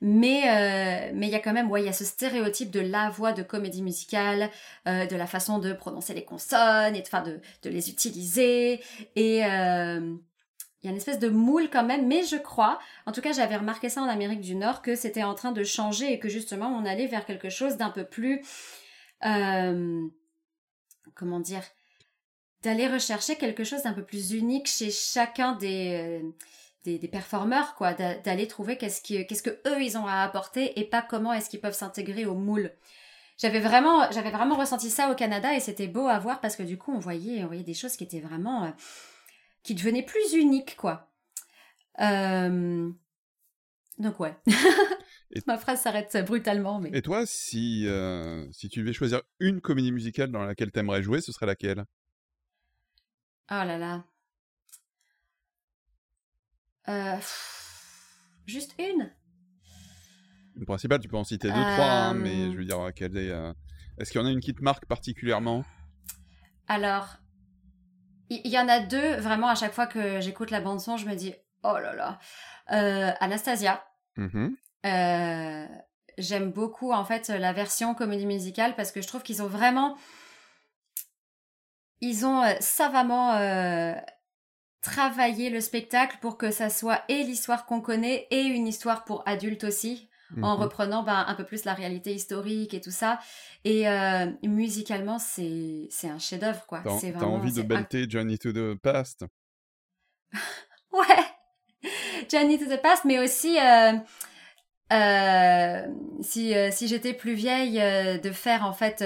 Speaker 2: Mais euh, mais il y a quand même ouais il y a ce stéréotype de la voix de comédie musicale, euh, de la façon de prononcer les consonnes et enfin de, de les utiliser et euh, il y a une espèce de moule quand même, mais je crois, en tout cas j'avais remarqué ça en Amérique du Nord, que c'était en train de changer et que justement on allait vers quelque chose d'un peu plus comment dire, d'aller rechercher quelque chose d'un peu plus unique chez chacun des, euh, des, performeurs, quoi, d'aller trouver qu'est-ce qu'est-ce que eux ils ont à apporter et pas comment est-ce qu'ils peuvent s'intégrer au moule. J'avais vraiment, j'avais vraiment ressenti ça au Canada et c'était beau à voir parce que du coup on voyait, on voyait des choses qui étaient vraiment, euh, qui devenaient plus uniques, quoi. Euh, donc ouais. [laughs] Ma phrase s'arrête brutalement. Mais...
Speaker 1: Et toi, si, si tu devais choisir une comédie musicale dans laquelle tu aimerais jouer, ce serait laquelle?
Speaker 2: Oh là là. Euh, juste une?
Speaker 1: Une principale, tu peux en citer deux, trois, hein, mais je veux dire, est, euh, est-ce qu'il y en a une qui te marque particulièrement?
Speaker 2: Alors, il y, en a deux, vraiment, à chaque fois que j'écoute la bande-son, je me dis, oh là là. Euh, Anastasia. Mmh j'aime beaucoup, en fait, la version comédie musicale parce que je trouve qu'ils ont vraiment ils ont euh, savamment euh, travaillé le spectacle pour que ça soit et l'histoire qu'on connaît et une histoire pour adultes aussi, en mhm. reprenant ben, un peu plus la réalité historique et tout ça. Et euh, musicalement, c'est un chef-d'œuvre quoi.
Speaker 1: T'as envie de belter Journey to the Past? [laughs]
Speaker 2: Ouais, Journey to the Past, mais aussi si si j'étais plus vieille, de faire en fait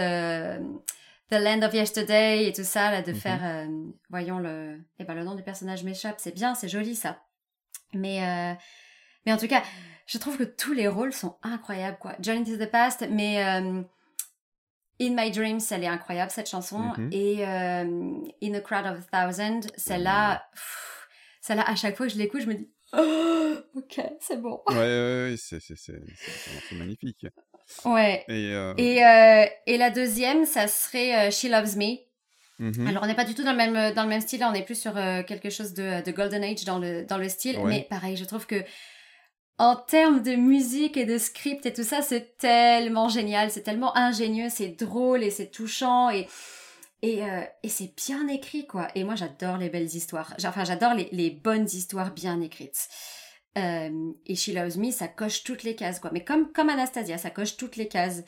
Speaker 2: The Land of Yesterday et tout ça, là, de mhm. faire, euh, voyons le, eh ben, le nom du personnage m'échappe, c'est bien, c'est joli ça. Mais, euh, mais en tout cas, je trouve que tous les rôles sont incroyables, quoi. Journey to the Past, mais euh, In My Dreams, elle est incroyable, cette chanson. Mhm. Et In a Crowd of a Thousand, celle-là, celle-là, à chaque fois que je l'écoute, je me dis, oh, ok, c'est bon.
Speaker 1: Ouais, ouais, ouais c'est magnifique.
Speaker 2: Ouais. Et, euh, euh, et, la deuxième, ça serait euh, She Loves Me. Mhm. Alors, on n'est pas du tout dans le même, dans le même style, on est plus sur quelque chose de, de, Golden Age dans le, dans le style. Mais pareil, je trouve que en termes de musique et de script et tout ça, c'est tellement génial, c'est tellement ingénieux, c'est drôle et c'est touchant et, et, et c'est bien écrit, quoi. Et moi, j'adore les belles histoires. Enfin, j'adore les, les bonnes histoires bien écrites. Euh, et She Loves Me, ça coche toutes les cases, quoi. Mais comme, comme Anastasia, ça coche toutes les cases.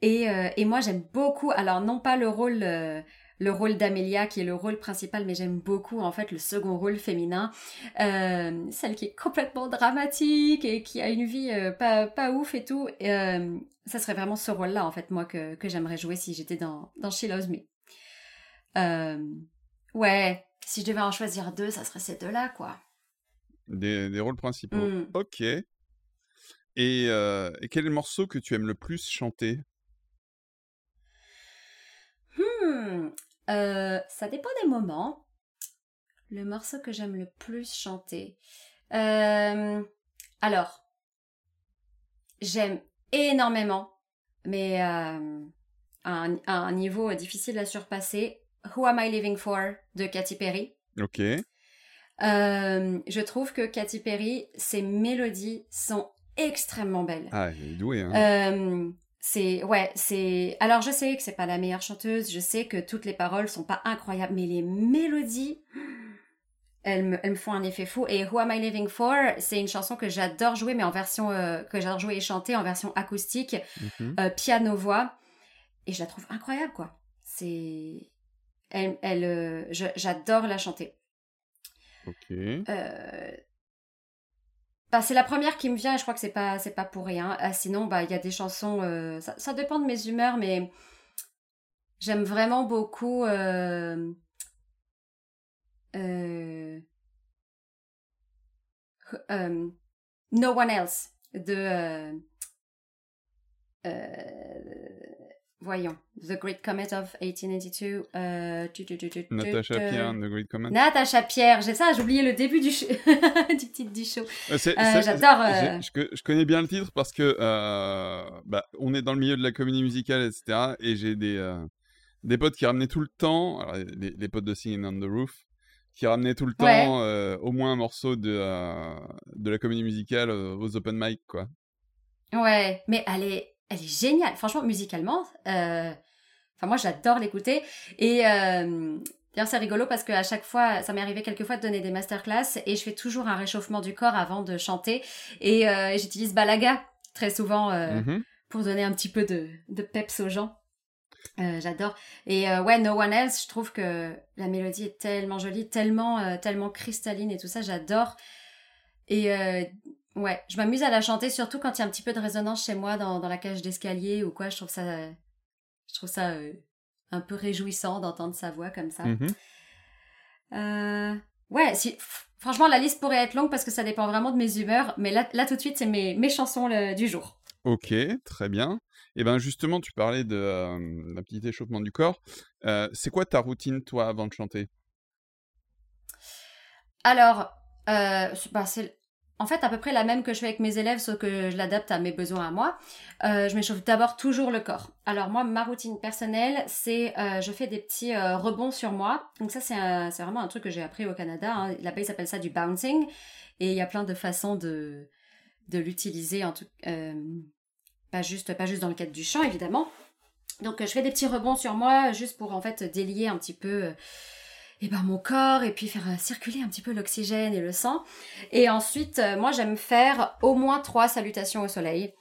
Speaker 2: Et, euh, et moi, j'aime beaucoup, alors non pas le rôle, euh, le rôle d'Amelia qui est le rôle principal, mais j'aime beaucoup en fait le second rôle féminin, celle qui est complètement dramatique et qui a une vie pas, pas ouf et tout. Et, ça serait vraiment ce rôle-là en fait, moi, que, que j'aimerais jouer si j'étais dans, dans She Loves Me. ouais, si je devais en choisir deux, ça serait ces deux-là, quoi.
Speaker 1: Des, rôles principaux. Mmh. Ok. Et, euh, et, quel est le morceau que tu aimes le plus chanter?
Speaker 2: Hmm, euh, Ça dépend des moments. Le morceau que j'aime le plus chanter. Euh, alors, j'aime énormément, mais à un, un, niveau difficile à surpasser, Who Am I Living For de Katy Perry.
Speaker 1: Ok.
Speaker 2: Euh, je trouve que Katy Perry, ses mélodies sont extrêmement belles.
Speaker 1: Ah, elle est douée. Hein.
Speaker 2: Euh, c'est ouais, c'est. Alors je sais que c'est pas la meilleure chanteuse, je sais que toutes les paroles sont pas incroyables, mais les mélodies, elles me, elles me font un effet fou. Et Who Am I Living For, c'est une chanson que j'adore jouer, mais en version euh, que j'adore jouer et chanter en version acoustique, mhm. piano voix, et je la trouve incroyable quoi. C'est, elle, elle j'adore la chanter.
Speaker 1: Ok.
Speaker 2: Bah, c'est la première qui me vient et je crois que c'est pas pas pour rien. Ah, sinon bah il y a des chansons euh, ça, dépend de mes humeurs mais j'aime vraiment beaucoup. Euh... euh no One Else de Voyons. The Great Comet of 1882. Euh,
Speaker 1: Natacha Pierre, The Great Comet.
Speaker 2: Natacha Pierre, j'ai ça, j'ai oublié le début du, [laughs] du titre du show. Euh, euh, j'adore.
Speaker 1: Je, connais bien le titre parce que bah, on est dans le milieu de la comédie musicale, etc. Et j'ai des, des potes qui ramenaient tout le temps, alors, les, potes de Singing on the Roof, qui ramenaient tout le temps au moins un morceau de, de la comédie musicale aux open mic, quoi.
Speaker 2: Ouais, mais allez elle est géniale. Franchement, musicalement, euh, enfin moi j'adore l'écouter. Et euh... d'ailleurs c'est rigolo parce qu'à chaque fois, ça m'est arrivé quelquefois de donner des masterclass et je fais toujours un réchauffement du corps avant de chanter. Et euh, j'utilise Balaga très souvent euh, mm-hmm. pour donner un petit peu de, de peps aux gens. J'adore. Et ouais, No One Else, je trouve que la mélodie est tellement jolie, tellement, tellement cristalline et tout ça, j'adore. Et ouais, je m'amuse à la chanter, surtout quand il y a un petit peu de résonance chez moi dans, dans la cage d'escalier ou quoi. Je trouve ça, je trouve ça un peu réjouissant d'entendre sa voix comme ça. Mm-hmm. Euh, ouais, si, franchement, la liste pourrait être longue parce que ça dépend vraiment de mes humeurs, mais là, là tout de suite, c'est mes, mes chansons du jour.
Speaker 1: Ok, très bien. Et eh ben justement, tu parlais de euh, petit échauffement du corps. Euh, c'est quoi ta routine, toi, avant de chanter?
Speaker 2: Alors, bah, c'est en fait à peu près la même que je fais avec mes élèves, sauf que je l'adapte à mes besoins à moi. Euh, je m'échauffe d'abord toujours le corps. Alors moi, ma routine personnelle, c'est euh, je fais des petits euh, rebonds sur moi. Donc ça, c'est vraiment un truc que j'ai appris au Canada. Hein. Là-bas, ça du bouncing. Et il y a plein de façons de, de l'utiliser, en tout pas juste pas juste dans le cadre du chant, évidemment. Donc je fais des petits rebonds sur moi, juste pour en fait délier un petit peu et ben, mon corps et puis faire euh, circuler un petit peu l'oxygène et le sang. Et ensuite, euh, moi, j'aime faire au moins trois salutations au soleil.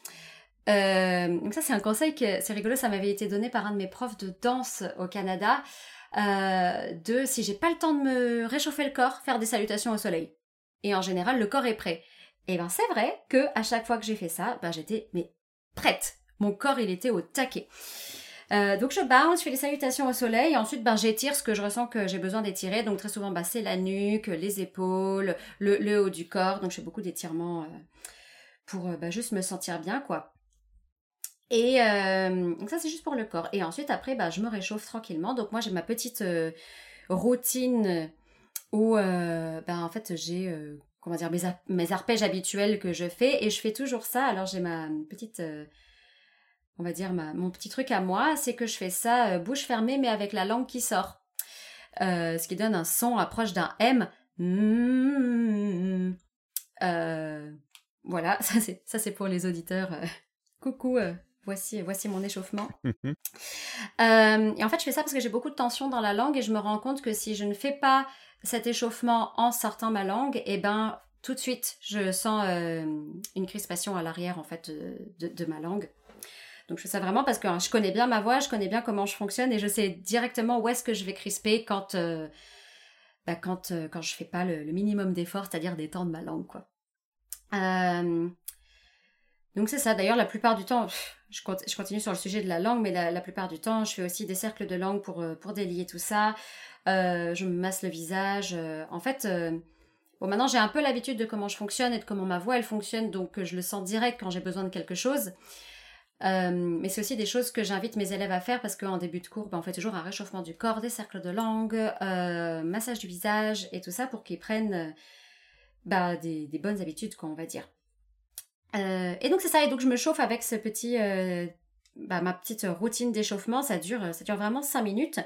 Speaker 2: Euh, donc ça, c'est un conseil que c'est rigolo, ça m'avait été donné par un de mes profs de danse au Canada. de si j'ai pas le temps de me réchauffer le corps, faire des salutations au soleil. Et en général, le corps est prêt. Et ben c'est vrai que à chaque fois que j'ai fait ça, ben j'étais mais prête. Mon corps il était au taquet. Euh, donc je bounce, je fais les salutations au soleil, ensuite ben, j'étire ce que je ressens que j'ai besoin d'étirer. Donc très souvent ben, c'est la nuque, les épaules, le, haut du corps. Donc je fais beaucoup d'étirements euh, pour euh, ben, juste me sentir bien quoi. Et ça c'est juste pour le corps. Et ensuite après ben, je me réchauffe tranquillement. Donc moi j'ai ma petite routine où ben, en fait j'ai comment dire mes, arpèges habituels que je fais et je fais toujours ça. Alors j'ai ma petite on va dire, mon petit truc à moi, c'est que je fais ça euh, bouche fermée, mais avec la langue qui sort. Euh, ce qui donne un son approche d'un M. Euh, voilà, [laughs] ça c'est pour les auditeurs. coucou, voici, voici mon échauffement. [laughs] et en fait, je fais ça parce que j'ai beaucoup de tension dans la langue et je me rends compte que si je ne fais pas cet échauffement en sortant ma langue, et eh ben tout de suite, je sens une crispation à l'arrière en fait de ma langue. Donc je fais ça vraiment parce que je connais bien ma voix, je connais bien comment je fonctionne et je sais directement où est-ce que je vais crisper quand euh, bah, quand euh, quand je fais pas le, minimum d'effort, c'est-à-dire d'étendre ma langue quoi. Euh, donc c'est ça. D'ailleurs la plupart du temps, je, continue sur le sujet de la langue, mais la, plupart du temps, je fais aussi des cercles de langue pour pour délier tout ça. je me masse le visage. en fait. Bon, maintenant j'ai un peu l'habitude de comment je fonctionne et de comment ma voix elle fonctionne, donc je le sens direct quand j'ai besoin de quelque chose. Euh, mais c'est aussi des choses que j'invite mes élèves à faire parce qu'en début de cours, ben, on fait toujours un réchauffement du corps, des cercles de langue, euh, massage du visage et tout ça pour qu'ils prennent euh, bah, des, bonnes habitudes, quoi, on va dire. et donc c'est ça, et donc je me chauffe avec ce petit, bah, ma petite routine d'échauffement, ça dure, ça dure vraiment 5 minutes.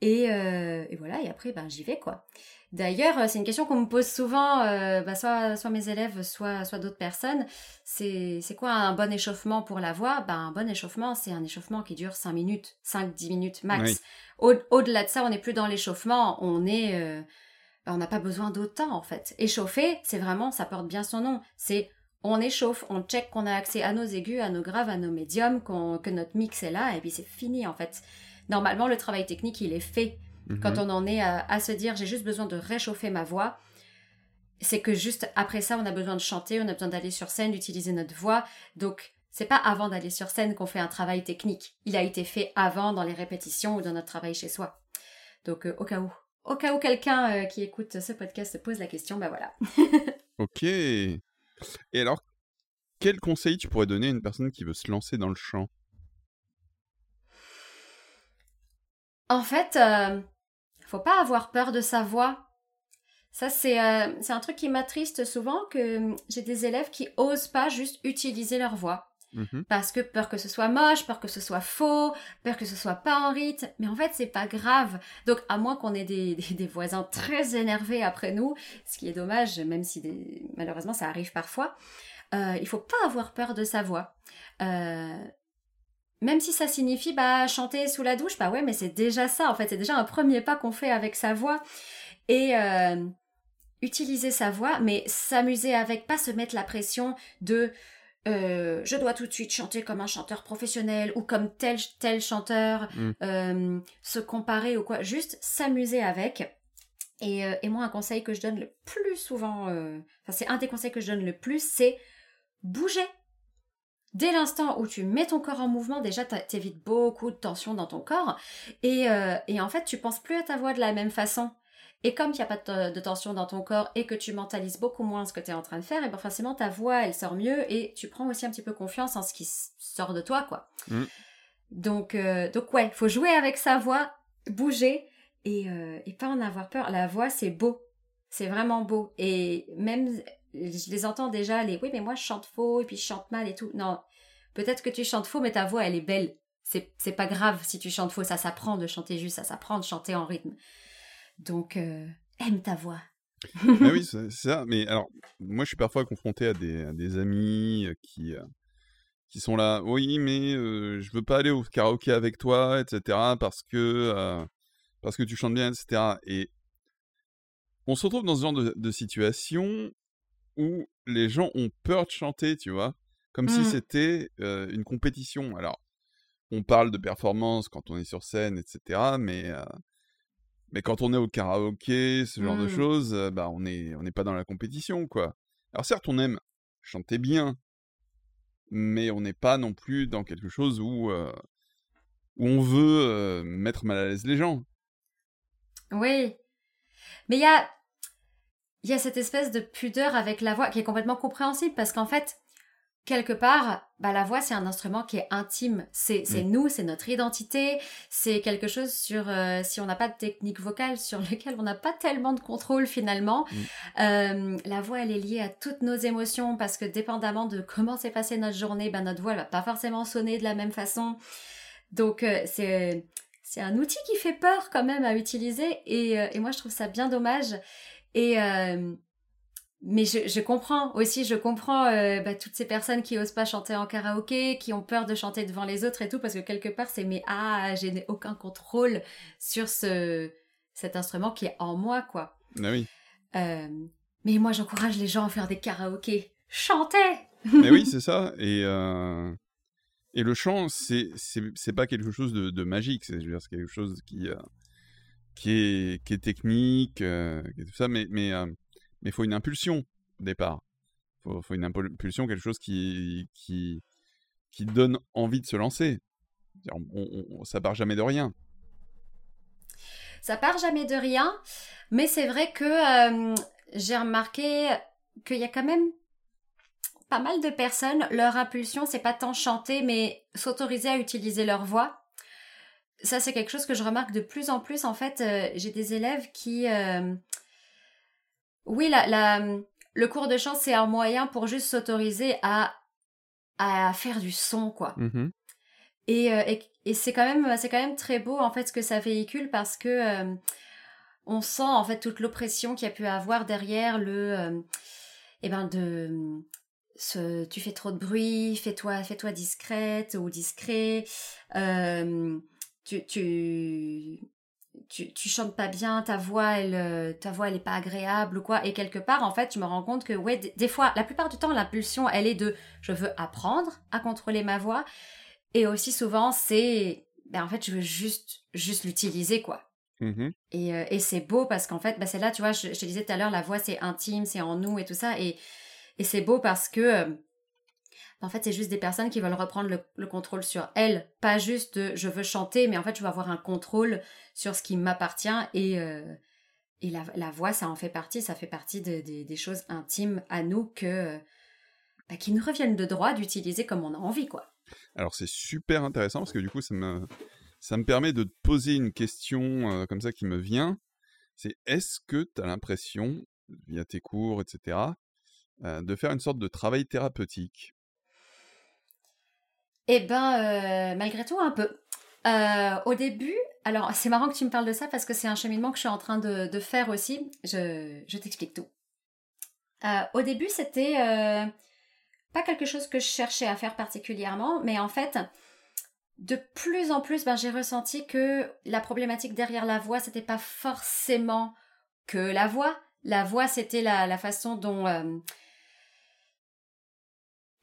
Speaker 2: Et, et voilà, et après, ben, j'y vais, quoi. D'ailleurs, euh, c'est une question qu'on me pose souvent, euh, bah, soit, soit mes élèves, soit, soit d'autres personnes. C'est, quoi un bon échauffement pour la voix? Ben, Un bon échauffement, c'est un échauffement qui dure 5 minutes, 5-10 minutes max. Au, delà de ça, on n'est plus dans l'échauffement, on est... Euh, ben, on n'a pas besoin d'autant en fait. Échauffer, c'est vraiment, ça porte bien son nom. C'est on échauffe, on check qu'on a accès à nos aigus, à nos graves, à nos médiums, que notre mix est là, et puis c'est fini en fait. Normalement, le travail technique, il est fait. Quand mhm. on en est à, se dire j'ai juste besoin de réchauffer ma voix, c'est que juste après ça, on a besoin de chanter, on a besoin d'aller sur scène, d'utiliser notre voix. Donc, c'est pas avant d'aller sur scène qu'on fait un travail technique. Il a été fait avant dans les répétitions ou dans notre travail chez soi. Donc, euh, au cas où, au cas où quelqu'un euh, qui écoute ce podcast se pose la question, ben voilà. [laughs]
Speaker 1: ok. Et alors, quel conseil tu pourrais donner à une personne qui veut se lancer dans le chant?
Speaker 2: En fait, euh, faut pas avoir peur de sa voix. Ça, c'est euh, un truc qui m'attriste souvent que hum, j'ai des élèves qui osent pas juste utiliser leur voix. Mhm. Parce que peur que ce soit moche, peur que ce soit faux, peur que ce soit pas en rythme. Mais en fait, c'est pas grave. Donc, à moins qu'on ait des, [laughs] des, voisins très énervés après nous, ce qui est dommage, même si malheureusement ça arrive parfois, euh, il faut pas avoir peur de sa voix. Euh, même si ça signifie bah chanter sous la douche, bah ouais, mais c'est déjà ça en fait, c'est déjà un premier pas qu'on fait avec sa voix et euh, utiliser sa voix, mais s'amuser avec, pas se mettre la pression de euh, je dois tout de suite chanter comme un chanteur professionnel ou comme tel tel chanteur, mm. euh, se comparer ou quoi, juste s'amuser avec. Et, et, moi, un conseil que je donne le plus souvent, enfin c'est un des conseils que je donne le plus, c'est bouger. Dès l'instant où tu mets ton corps en mouvement, déjà t'évites beaucoup de tension dans ton corps et, et en fait tu penses plus à ta voix de la même façon. Et comme il n'y a pas de, tension dans ton corps et que tu mentalises beaucoup moins ce que tu es en train de faire, et ben forcément ta voix elle sort mieux et tu prends aussi un petit peu confiance en ce qui sort de toi quoi. Mm. Donc euh, donc ouais, faut jouer avec sa voix, bouger et, euh, et pas en avoir peur. La voix c'est beau, c'est vraiment beau et même je les entends déjà les oui mais moi je chante faux et puis je chante mal et tout. Non, peut-être que tu chantes faux mais ta voix elle est belle. C'est c'est pas grave si tu chantes faux, ça s'apprend de chanter juste, ça s'apprend de chanter en rythme. Donc, euh, aime ta voix. [laughs]
Speaker 1: mais oui, c'est ça. Mais alors, moi, je suis parfois confronté à des, amis euh, qui, euh, qui sont là. Oui, mais je veux pas aller au karaoké avec toi, etc. Parce que, parce que tu chantes bien, etc. Et on se retrouve dans ce genre de, situation où les gens ont peur de chanter, tu vois? Comme si mmh. c'était une compétition. Alors, on parle de performance quand on est sur scène, etc. Mais mais quand on est au karaoké, ce genre de mmh. choses, bah on n'est on n'est pas dans la compétition, quoi. Alors certes, on aime chanter bien, mais on n'est pas non plus dans quelque chose où, où on veut mettre mal à l'aise les gens.
Speaker 2: Oui. Mais il y a, y a cette espèce de pudeur avec la voix qui est complètement compréhensible parce qu'en fait, quelque part, bah, la voix, c'est un instrument qui est intime. C'est mm. nous, c'est notre identité. C'est quelque chose sur, euh, si on n'a pas de technique vocale, sur [laughs] lequel on n'a pas tellement de contrôle finalement. Mm. Euh, la voix, elle est liée à toutes nos émotions parce que dépendamment de comment s'est passée notre journée, bah, notre voix, elle va pas forcément sonner de la même façon. Donc, euh, c'est c'est un outil qui fait peur quand même à utiliser et, et moi, je trouve ça bien dommage. Et mais je, je, comprends aussi, je comprends euh, bah, toutes ces personnes qui osent pas chanter en karaoké, qui ont peur de chanter devant les autres et tout, parce que quelque part c'est mais ah, j'ai aucun contrôle sur ce cet instrument qui est en moi, quoi.
Speaker 1: Ah oui.
Speaker 2: Euh, mais moi j'encourage les gens à faire des karaokés. Chantez [laughs]
Speaker 1: Mais oui, c'est ça. Et, euh... et le chant, c'est c'est pas quelque chose de, de magique, c'est quelque chose qui, euh, qui, est, technique, euh, tout ça, mais. mais mais il faut une impulsion au départ. Il faut, une impulsion, quelque chose qui, qui, donne envie de se lancer. Ça part jamais de rien.
Speaker 2: Ça part jamais de rien, mais c'est vrai que euh, j'ai remarqué qu'il y a quand même pas mal de personnes, leur impulsion, c'est pas tant chanter, mais s'autoriser à utiliser leur voix. Ça, c'est quelque chose que je remarque de plus en plus. En fait, euh, j'ai des élèves qui, euh, oui, la, le cours de chant, c'est un moyen pour juste s'autoriser à, à faire du son, quoi.
Speaker 1: Mmh
Speaker 2: et, euh, et, et c'est quand même c'est quand même très beau en fait ce que ça véhicule parce que euh, on sent en fait toute l'oppression qu'il y a pu avoir derrière le eh ben de ce, tu fais trop de bruit, fais-toi fais-toi discrète ou discret, tu, tu tu, tu chantes pas bien, ta voix elle euh, ta voix elle est pas agréable ou quoi. Et quelque part en fait je me rends compte que ouais des fois la plupart du temps l'impulsion elle est de je veux apprendre à contrôler ma voix et aussi souvent c'est ben en fait je veux juste juste l'utiliser quoi.
Speaker 1: Mmh
Speaker 2: et, euh, et c'est beau parce qu'en fait ben c'est là tu vois je, je te disais tout à l'heure la voix c'est intime, c'est en nous et tout ça. Et et c'est beau parce que euh, en fait, c'est juste des personnes qui veulent reprendre le, contrôle sur elles, pas juste je veux chanter, mais en fait, je veux avoir un contrôle sur ce qui m'appartient et, euh, et la, voix, ça en fait partie, ça fait partie des choses intimes à nous que, bah, qui nous reviennent de droit d'utiliser comme on a envie, quoi.
Speaker 1: Alors, c'est super intéressant parce que du coup, ça me, permet de poser une question euh, comme ça qui me vient. C'est est-ce que tu as l'impression, via tes cours, etc., euh, de faire une sorte de travail thérapeutique?
Speaker 2: Eh ben, euh, malgré tout, un peu. Euh, au début, alors c'est marrant que tu me parles de ça parce que c'est un cheminement que je suis en train de, faire aussi. Je, je t'explique tout. Euh, au début, c'était pas quelque chose que je cherchais à faire particulièrement, mais en fait, de plus en plus, ben, j'ai ressenti que la problématique derrière la voix, c'était pas forcément que la voix. La voix, c'était la, la façon dont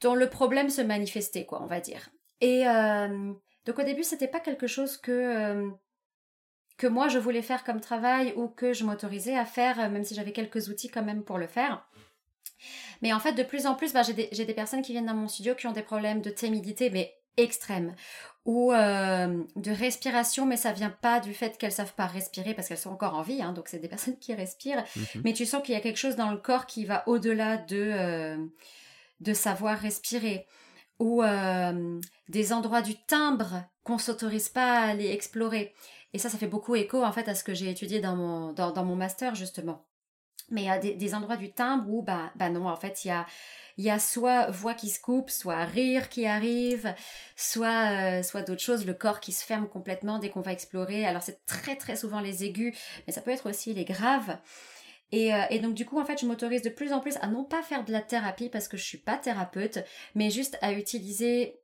Speaker 2: dont le problème se manifestait, quoi, on va dire. Et euh, donc au début, c'était pas quelque chose que euh, que moi je voulais faire comme travail ou que je m'autorisais à faire, même si j'avais quelques outils quand même pour le faire. Mais en fait, de plus en plus, bah, j'ai des, des, personnes qui viennent dans mon studio qui ont des problèmes de timidité, mais extrêmes, ou euh, de respiration, mais ça vient pas du fait qu'elles savent pas respirer parce qu'elles sont encore en vie, hein, donc c'est des [laughs] personnes qui respirent, mhm. mais tu sens qu'il y a quelque chose dans le corps qui va au-delà de, euh, de savoir respirer, ou euh, des endroits du timbre qu'on s'autorise pas à aller explorer. Et ça, ça fait beaucoup écho en fait à ce que j'ai étudié dans mon, dans, mon master justement. Mais il y a des, endroits du timbre où, bah, bah non, en fait, il y a, y a soit voix qui se coupe, soit rire qui arrive, soit, euh, soit d'autres choses, le corps qui se ferme complètement dès qu'on va explorer. Alors c'est très très souvent les aigus, mais ça peut être aussi les graves. Et, euh, et, donc du coup, en fait, je m'autorise de plus en plus à non pas faire de la thérapie parce que je suis pas thérapeute, mais juste à utiliser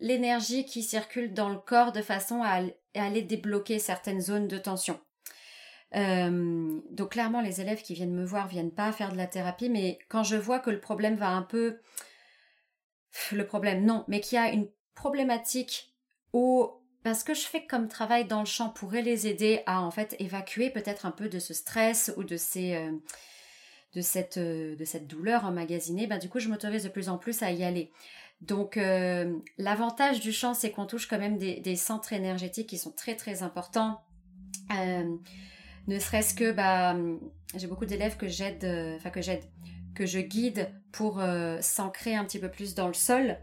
Speaker 2: l'énergie qui circule dans le corps de façon à aller débloquer certaines zones de tension. Euh, donc clairement, les élèves qui viennent me voir viennent pas faire de la thérapie, mais quand je vois que le problème va un peu... Le problème, non, mais qu'il y a une problématique où... Parce que je fais comme travail dans le champ pourrait les aider à en fait évacuer peut-être un peu de ce stress ou de ces... Euh, de cette, euh, de cette douleur emmagasinée, ben, du coup je m'autorise de plus en plus à y aller. Donc l'avantage du chant, c'est qu'on touche quand même des, des, centres énergétiques qui sont très très importants. Euh, ne serait-ce que bah j'ai beaucoup d'élèves que j'aide euh, enfin que j'aide que je guide pour euh, s'ancrer un petit peu plus dans le sol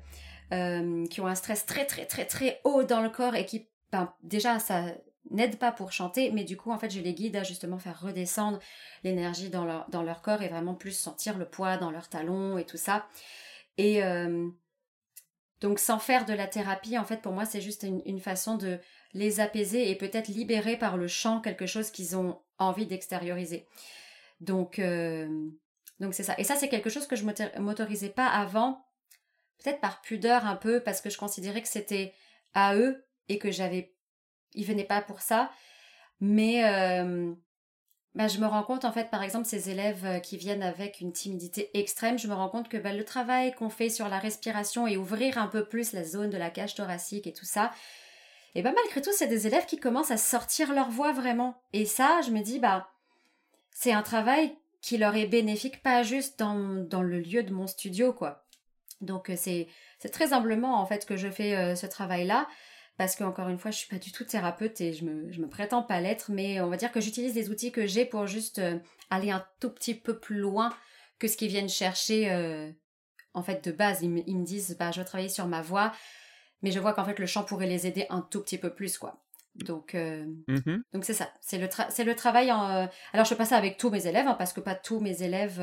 Speaker 2: euh, qui ont un stress très très très très haut dans le corps et qui ben, déjà ça n'aide pas pour chanter mais du coup en fait je les guide à justement faire redescendre l'énergie dans leur dans leur corps et vraiment plus sentir le poids dans leurs talons et tout ça et donc sans faire de la thérapie en fait pour moi c'est juste une façon de les apaiser et peut-être libérer par le chant quelque chose qu'ils ont envie d'extérioriser. Donc, euh, donc c'est ça. Et ça, c'est quelque chose que je m'autorisais pas avant, peut-être par pudeur un peu, parce que je considérais que c'était à eux et que j'avais, ils venaient pas pour ça. Mais euh, bah, je me rends compte, en fait, par exemple, ces élèves euh, qui viennent avec une timidité extrême, je me rends compte que bah, le travail qu'on fait sur la respiration et ouvrir un peu plus la zone de la cage thoracique et tout ça, et bah malgré tout, c'est des élèves qui commencent à sortir leur voix vraiment. Et ça, je me dis, bah, c'est un travail qui leur est bénéfique, pas juste dans, dans le lieu de mon studio, quoi. Donc euh, c'est c'est très humblement en fait que je fais euh, ce travail-là parce que encore une fois je suis pas du tout thérapeute et je me je me prétends pas l'être mais on va dire que j'utilise des outils que j'ai pour juste euh, aller un tout petit peu plus loin que ce qu'ils viennent chercher en fait de base ils me, ils me disent bah je vais travailler sur ma voix mais je vois qu'en fait le chant pourrait les aider un tout petit peu plus quoi. Donc euh, mm-hmm. donc c'est ça, c'est le c'est le travail en alors je fais pas ça avec tous mes élèves hein, parce que pas tous mes élèves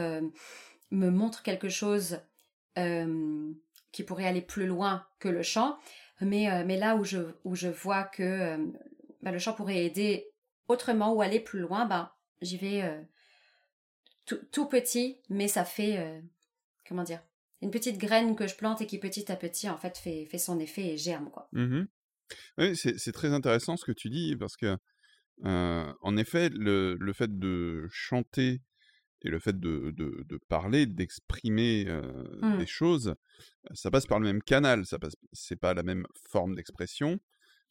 Speaker 2: me montrent quelque chose qui pourrait aller plus loin que le chant, mais mais là où je vois que bah, le chant pourrait aider autrement ou aller plus loin, bah j'y vais tout, petit, mais ça fait comment dire une petite graine que je plante et qui petit à petit en fait fait, son effet et germe quoi.
Speaker 1: Mmh c'est très intéressant ce que tu dis parce que en effet le, fait de chanter et le fait de, de, de parler, d'exprimer mmh. des choses, ça passe par le même canal. Ça passe, c'est pas la même forme d'expression,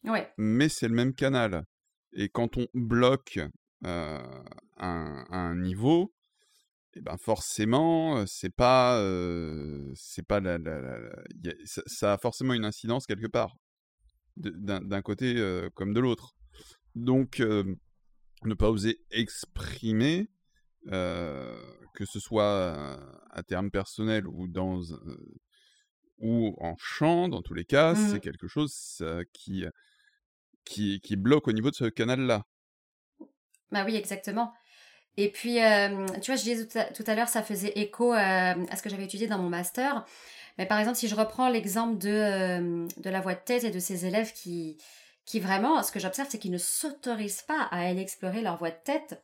Speaker 2: ouais.
Speaker 1: mais c'est le même canal. Et quand on bloque un, un niveau, et ben forcément, c'est pas, c'est pas la, ça, a forcément une incidence quelque part, d'un côté comme de l'autre. Donc, ne pas oser exprimer, que ce soit à terme personnel ou dans ou en chant, dans tous les cas, c'est mmh. quelque chose qui, qui, qui bloque au niveau de ce canal-là.
Speaker 2: Bah oui, exactement. Et puis, euh, tu vois, je disais tout à, l'heure, ça faisait écho euh, à ce que j'avais étudié dans mon master. Mais par exemple, si je reprends l'exemple de, euh, de la voix de tête et de ces élèves qui, qui vraiment, ce que j'observe, c'est qu'ils ne s'autorisent pas à aller explorer leur voix de tête.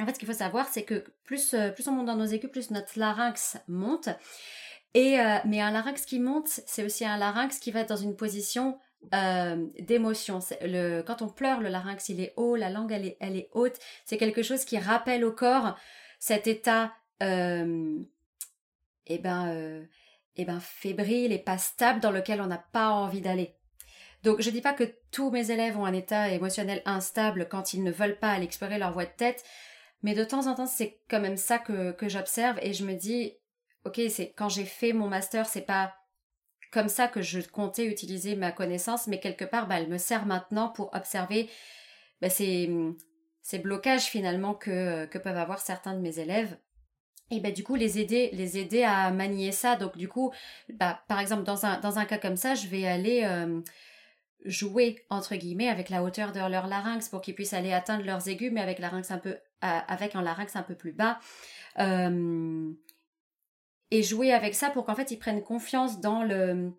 Speaker 2: En fait, ce qu'il faut savoir, c'est que plus, plus on monte dans nos écus, plus notre larynx monte. Et, mais un larynx qui monte, c'est aussi un larynx qui va dans une position euh, d'émotion. Quand on pleure, le larynx il est haut, la langue elle est, elle est haute. C'est quelque chose qui rappelle au corps cet état, euh, eh ben, euh, eh ben, fébrile et pas stable dans lequel on n'a pas envie d'aller. Donc je dis pas que tous mes élèves ont un état émotionnel instable quand ils ne veulent pas aller explorer leur voie de tête, mais de temps en temps c'est quand même ça que, que j'observe et je me dis, ok, c'est quand j'ai fait mon master, c'est pas comme ça que je comptais utiliser ma connaissance, mais quelque part, bah, elle me sert maintenant pour observer bah, ces, ces blocages finalement que, que peuvent avoir certains de mes élèves. Et ben du coup les aider les aider à manier ça. Donc du coup bah par exemple dans un dans un cas comme ça je vais aller euh, jouer entre guillemets avec la hauteur de leur larynx pour qu'ils puissent aller atteindre leurs aigus mais avec larynx un peu avec un larynx un peu plus bas euh, et jouer avec ça pour qu'en fait ils prennent confiance dans le,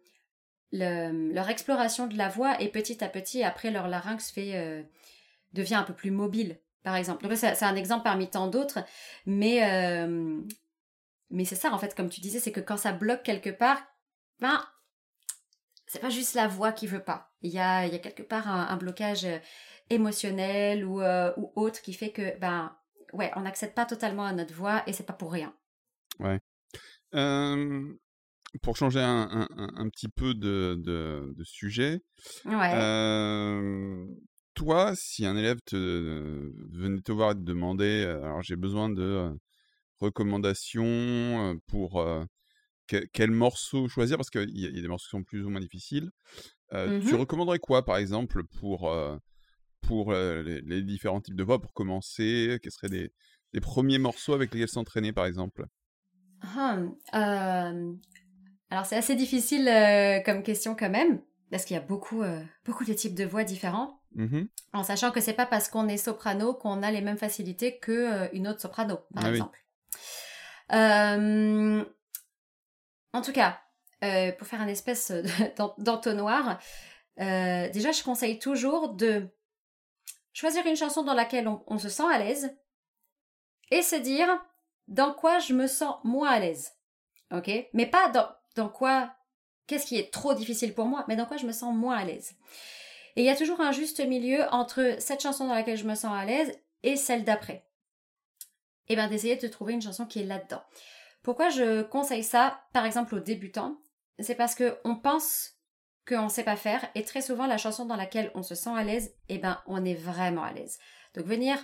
Speaker 2: leur exploration de la voix et petit à petit après leur larynx fait euh, devient un peu plus mobile par exemple. C'est un exemple parmi tant d'autres, mais euh, mais c'est ça en fait, comme tu disais, c'est que quand ça bloque quelque part, ben c'est pas juste la voix qui veut pas. Il y a il y a quelque part un, blocage euh, émotionnel ou euh, ou autre qui fait que ben ouais, on n'accède pas totalement à notre voix et c'est pas pour rien.
Speaker 1: Ouais. pour changer un, un, petit peu de, de, de sujet, ouais toi, si un élève te, venait te voir et te demandait, alors j'ai besoin de recommandations pour quel, morceau choisir, parce qu'il y, a des morceaux qui sont plus ou moins difficiles, mmh tu recommanderais quoi, par exemple, pour, pour les, différents types de voix, pour commencer? Quels seraient des, premiers morceaux avec lesquels s'entraîner, par exemple?
Speaker 2: Ah, Alors c'est assez difficile comme question quand même, parce qu'il y a beaucoup, beaucoup de types de voix différents. Mmh en sachant que c'est pas parce qu'on est soprano qu'on a les mêmes facilités que euh, une autre soprano, par ah exemple. Euh, en tout cas, euh, pour faire un espèce [laughs] d'entonnoir, déjà je conseille toujours de choisir une chanson dans laquelle on, se sent à l'aise et se dire dans quoi je me sens moins à l'aise. Ok? Mais pas dans, dans quoi, qu'est-ce qui est trop difficile pour moi, mais dans quoi je me sens moins à l'aise. Et il y a toujours un juste milieu entre cette chanson dans laquelle je me sens à l'aise et celle d'après. Et eh bien d'essayer de trouver une chanson qui est là-dedans. Pourquoi je conseille ça, par exemple aux débutants? C'est parce que on pense qu'on ne sait pas faire et très souvent la chanson dans laquelle on se sent à l'aise, eh ben on est vraiment à l'aise. Donc venir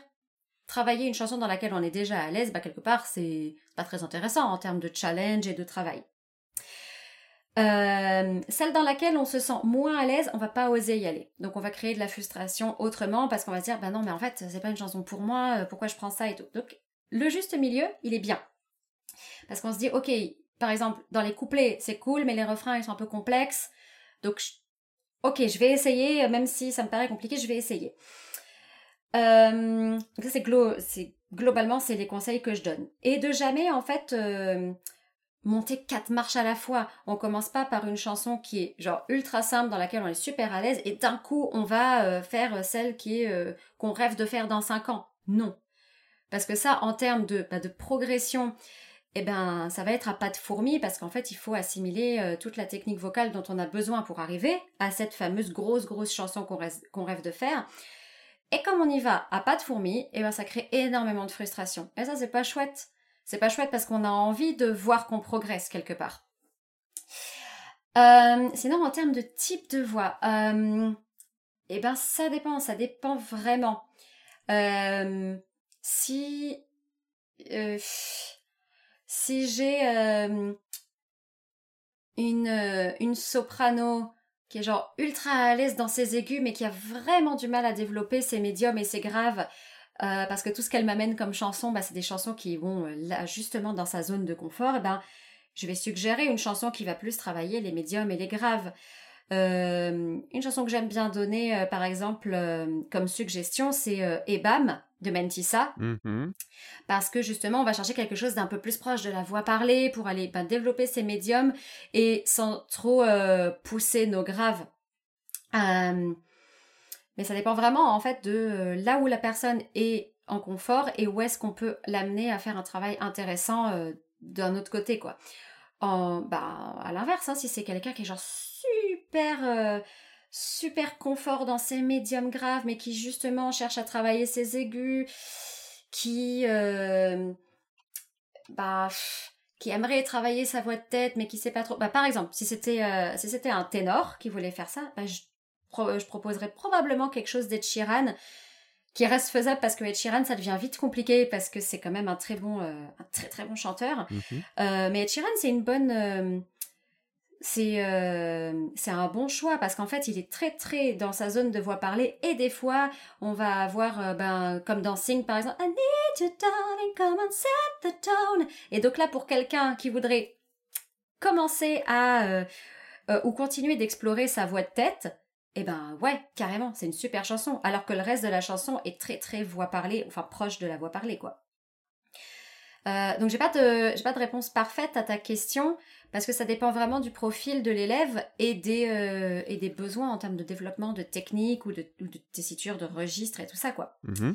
Speaker 2: travailler une chanson dans laquelle on est déjà à l'aise, bah quelque part c'est pas très intéressant en termes de challenge et de travail. Euh, celle dans laquelle on se sent moins à l'aise, on va pas oser y aller. Donc on va créer de la frustration autrement parce qu'on va se dire bah non mais en fait c'est pas une chanson pour moi, euh, pourquoi je prends ça et tout. Donc le juste milieu, il est bien. Parce qu'on se dit OK, par exemple dans les couplets, c'est cool mais les refrains ils sont un peu complexes. Donc OK, je vais essayer même si ça me paraît compliqué, je vais essayer. Euh, ça c'est globalement c'est les conseils que je donne. Et de jamais en fait euh, monter quatre marches à la fois. On commence pas par une chanson qui est genre ultra simple dans laquelle on est super à l'aise et d'un coup on va euh, faire celle qui qu'on rêve de faire dans cinq ans. Non. Parce que ça, en termes de, bah, de progression, eh ben, ça va être à pas de fourmi parce qu'en fait, il faut assimiler euh, toute la technique vocale dont on a besoin pour arriver à cette fameuse grosse, grosse chanson qu'on rêve, de faire. Et comme on y va à pas de fourmi, eh ben, ça crée énormément de frustration. Et ça, c'est pas chouette c'est pas chouette parce qu'on a envie de voir qu'on progresse quelque part. Euh, sinon, en termes de type de voix, euh, eh ben ça dépend, ça dépend vraiment. Si si j'ai une une soprano qui est genre ultra à l'aise dans ses aigus mais qui a vraiment du mal à développer ses médiums et ses graves euh, parce que tout ce qu'elle m'amène comme chanson, bah, c'est des chansons qui vont euh, là, justement dans sa zone de confort. Et ben, je vais suggérer une chanson qui va plus travailler les médiums et les graves. Euh, une chanson que j'aime bien donner, par exemple, comme suggestion, c'est Ebam de Mentissa. Mm-hmm. Parce que justement, on va chercher quelque chose d'un peu plus proche de la voix parlée pour aller ben, développer ses médiums et sans trop pousser nos graves. Mais ça dépend vraiment en fait de euh, là où la personne est en confort et où est-ce qu'on peut l'amener à faire un travail intéressant euh, d'un autre côté quoi. En, bah, à l'inverse, hein, si c'est quelqu'un qui est genre super euh, super confort dans ses médiums graves, mais qui justement cherche à travailler ses aigus, qui bah qui aimerait travailler sa voix de tête, mais qui sait pas trop. Bah, par exemple, si c'était euh, si c'était un ténor qui voulait faire ça, bah, je, je proposerais probablement quelque chose d'Ed Sheeran qui reste faisable parce que Ed Sheeran ça devient vite compliqué parce que c'est quand même un très bon euh, un très très bon chanteur. Euh, mais Ed Sheeran c'est une bonne c'est euh, c'est un bon choix parce qu'en fait il est très très dans sa zone de voix parlée et des fois on va avoir euh, ben comme dans Sing par exemple I need you darling come on set the tone. Et donc là pour quelqu'un qui voudrait commencer à euh, ou continuer d'explorer sa voix de tête eh ben ouais carrément c'est une super chanson. Alors que le reste de la chanson est très très voix parlée enfin proche de la voix parlée quoi. Donc j'ai pas de j'ai pas de réponse parfaite à ta question parce que ça dépend vraiment du profil de l'élève et des euh, et des besoins en termes de développement de technique ou de, de tessiture de registre et tout ça quoi.
Speaker 1: Mmh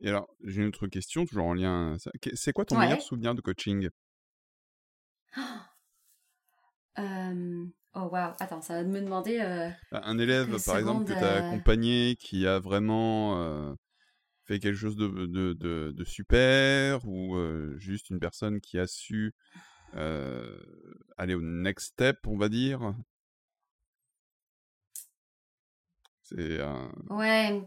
Speaker 1: et alors j'ai une autre question toujours en lien à ça. C'est quoi ton meilleur souvenir de coaching? [gasps]
Speaker 2: Oh wow, attends, ça va me demander. Euh,
Speaker 1: bah, un élève, par exemple, que tu as euh accompagné, qui a vraiment fait quelque chose de, de, de, de super, ou juste une personne qui a su euh, aller au next step, on va dire.
Speaker 2: C'est Ouais.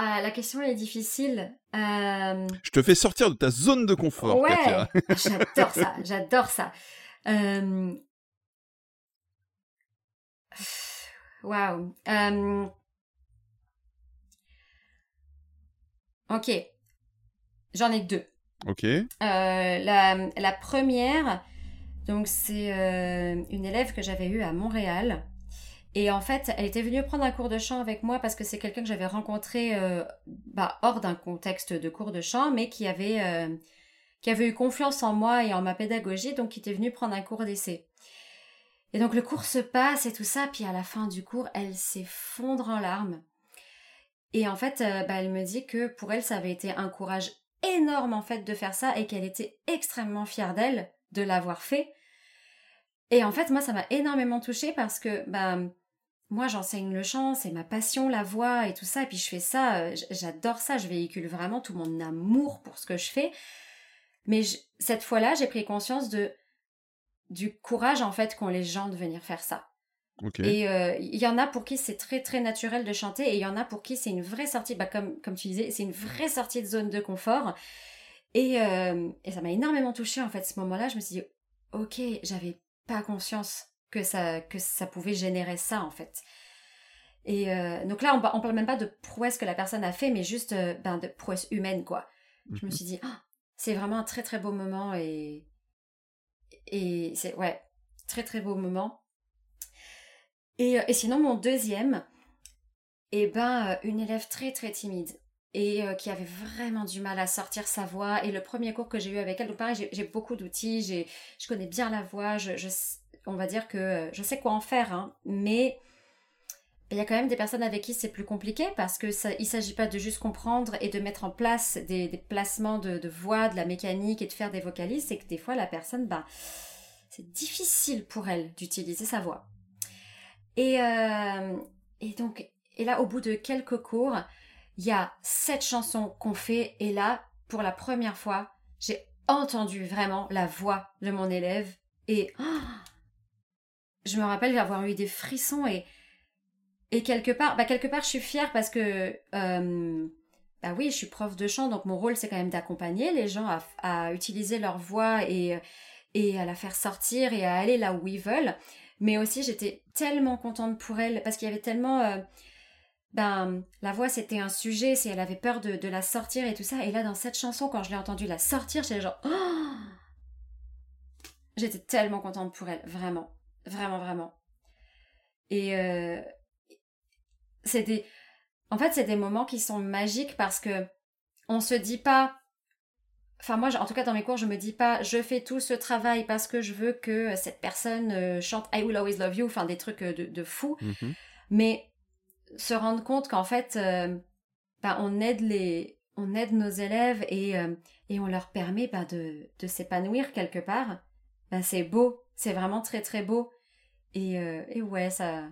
Speaker 2: Ah, la question est difficile. Euh,
Speaker 1: Je te fais sortir de ta zone de confort,
Speaker 2: ouais. [laughs] j'adore ça, j'adore ça. Euh, waouh. Ok. J'en ai deux.
Speaker 1: Ok.
Speaker 2: la, la, première, donc c'est euh, une élève que j'avais eue à Montréal. Et en fait, elle était venue prendre un cours de chant avec moi parce que c'est quelqu'un que j'avais rencontré euh, bah, hors d'un contexte de cours de chant, mais qui avait, euh, qui avait eu confiance en moi et en ma pédagogie, donc qui était venue prendre un cours d'essai. Et donc le cours se passe et tout ça, puis à la fin du cours, elle s'effondre en larmes. Et en fait, bah, elle me dit que pour elle, ça avait été un courage énorme en fait de faire ça et qu'elle était extrêmement fière d'elle de l'avoir fait et en fait, moi, ça m'a énormément touchée parce que, bah, moi, j'enseigne le chant, c'est ma passion, la voix et tout ça. Et puis, je fais ça, euh, j'adore ça, je véhicule vraiment tout mon amour pour ce que je fais. Mais cette fois-là, j'ai pris conscience de du courage, en fait, qu'ont les gens de venir faire ça. Et euh, il y en a pour qui c'est très très naturel de chanter et il y en a pour qui c'est une vraie sortie, bah, comme, comme tu disais, c'est une vraie sortie de zone de confort. Et, euh, et ça m'a énormément touchée en fait ce moment-là. Je me suis dit, ok, j'avais pas conscience que ça, que ça pouvait générer ça, en fait. Et euh, donc là, on, on parle même pas de prouesse que la personne a fait, mais juste euh, ben, de prouesse humaine, quoi. Je me mhm. suis dit, ah, c'est vraiment un très très beau moment et, et c'est, ouais, très très beau moment. Et, euh, et sinon, mon deuxième, et eh ben, une élève très très timide et qui avait vraiment du mal à sortir sa voix. Et le premier cours que j'ai eu avec elle, donc pareil, j'ai beaucoup d'outils, je connais bien la voix, je, on va dire que je sais quoi en faire, hein, mais il y a quand même des personnes avec qui c'est plus compliqué parce que ça, il s'agit pas de juste comprendre et de mettre en place des, placements de, voix, de la mécanique et de faire des vocalises, c'est que des fois la personne, bah, c'est difficile pour elle d'utiliser sa voix. Et, et donc, et là, au bout de quelques cours, il y a sept chansons qu'on fait et là, pour la première fois, j'ai entendu vraiment la voix de mon élève et [gasps] je me rappelle avoir eu des frissons et et quelque part, bah quelque part, je suis fière parce que euh, bah oui, je suis prof de chant, donc mon rôle c'est quand même d'accompagner les gens à, à, utiliser leur voix et et à la faire sortir et à aller là où ils veulent. Mais aussi, j'étais tellement contente pour elle parce qu'il y avait tellement euh, ben la voix c'était un sujet, si elle avait peur de, la sortir et tout ça. Et là dans cette chanson, quand je l'ai entendue la sortir, j'étais genre oh J'étais tellement contente pour elle, vraiment, vraiment, vraiment. Et euh, c'est des, en fait c'est des moments qui sont magiques parce que on se dit pas, enfin moi en tout cas dans mes cours je me dis pas je fais tout ce travail parce que je veux que cette personne euh, chante I Will Always Love You, enfin des trucs de, de fou, mm-hmm. mais se rendre compte qu'en fait, euh, bah, on aide les, on aide nos élèves et, euh, et on leur permet bah, de, de s'épanouir quelque part. Bah, c'est beau, c'est vraiment très très beau. Et, euh, et ouais, ça,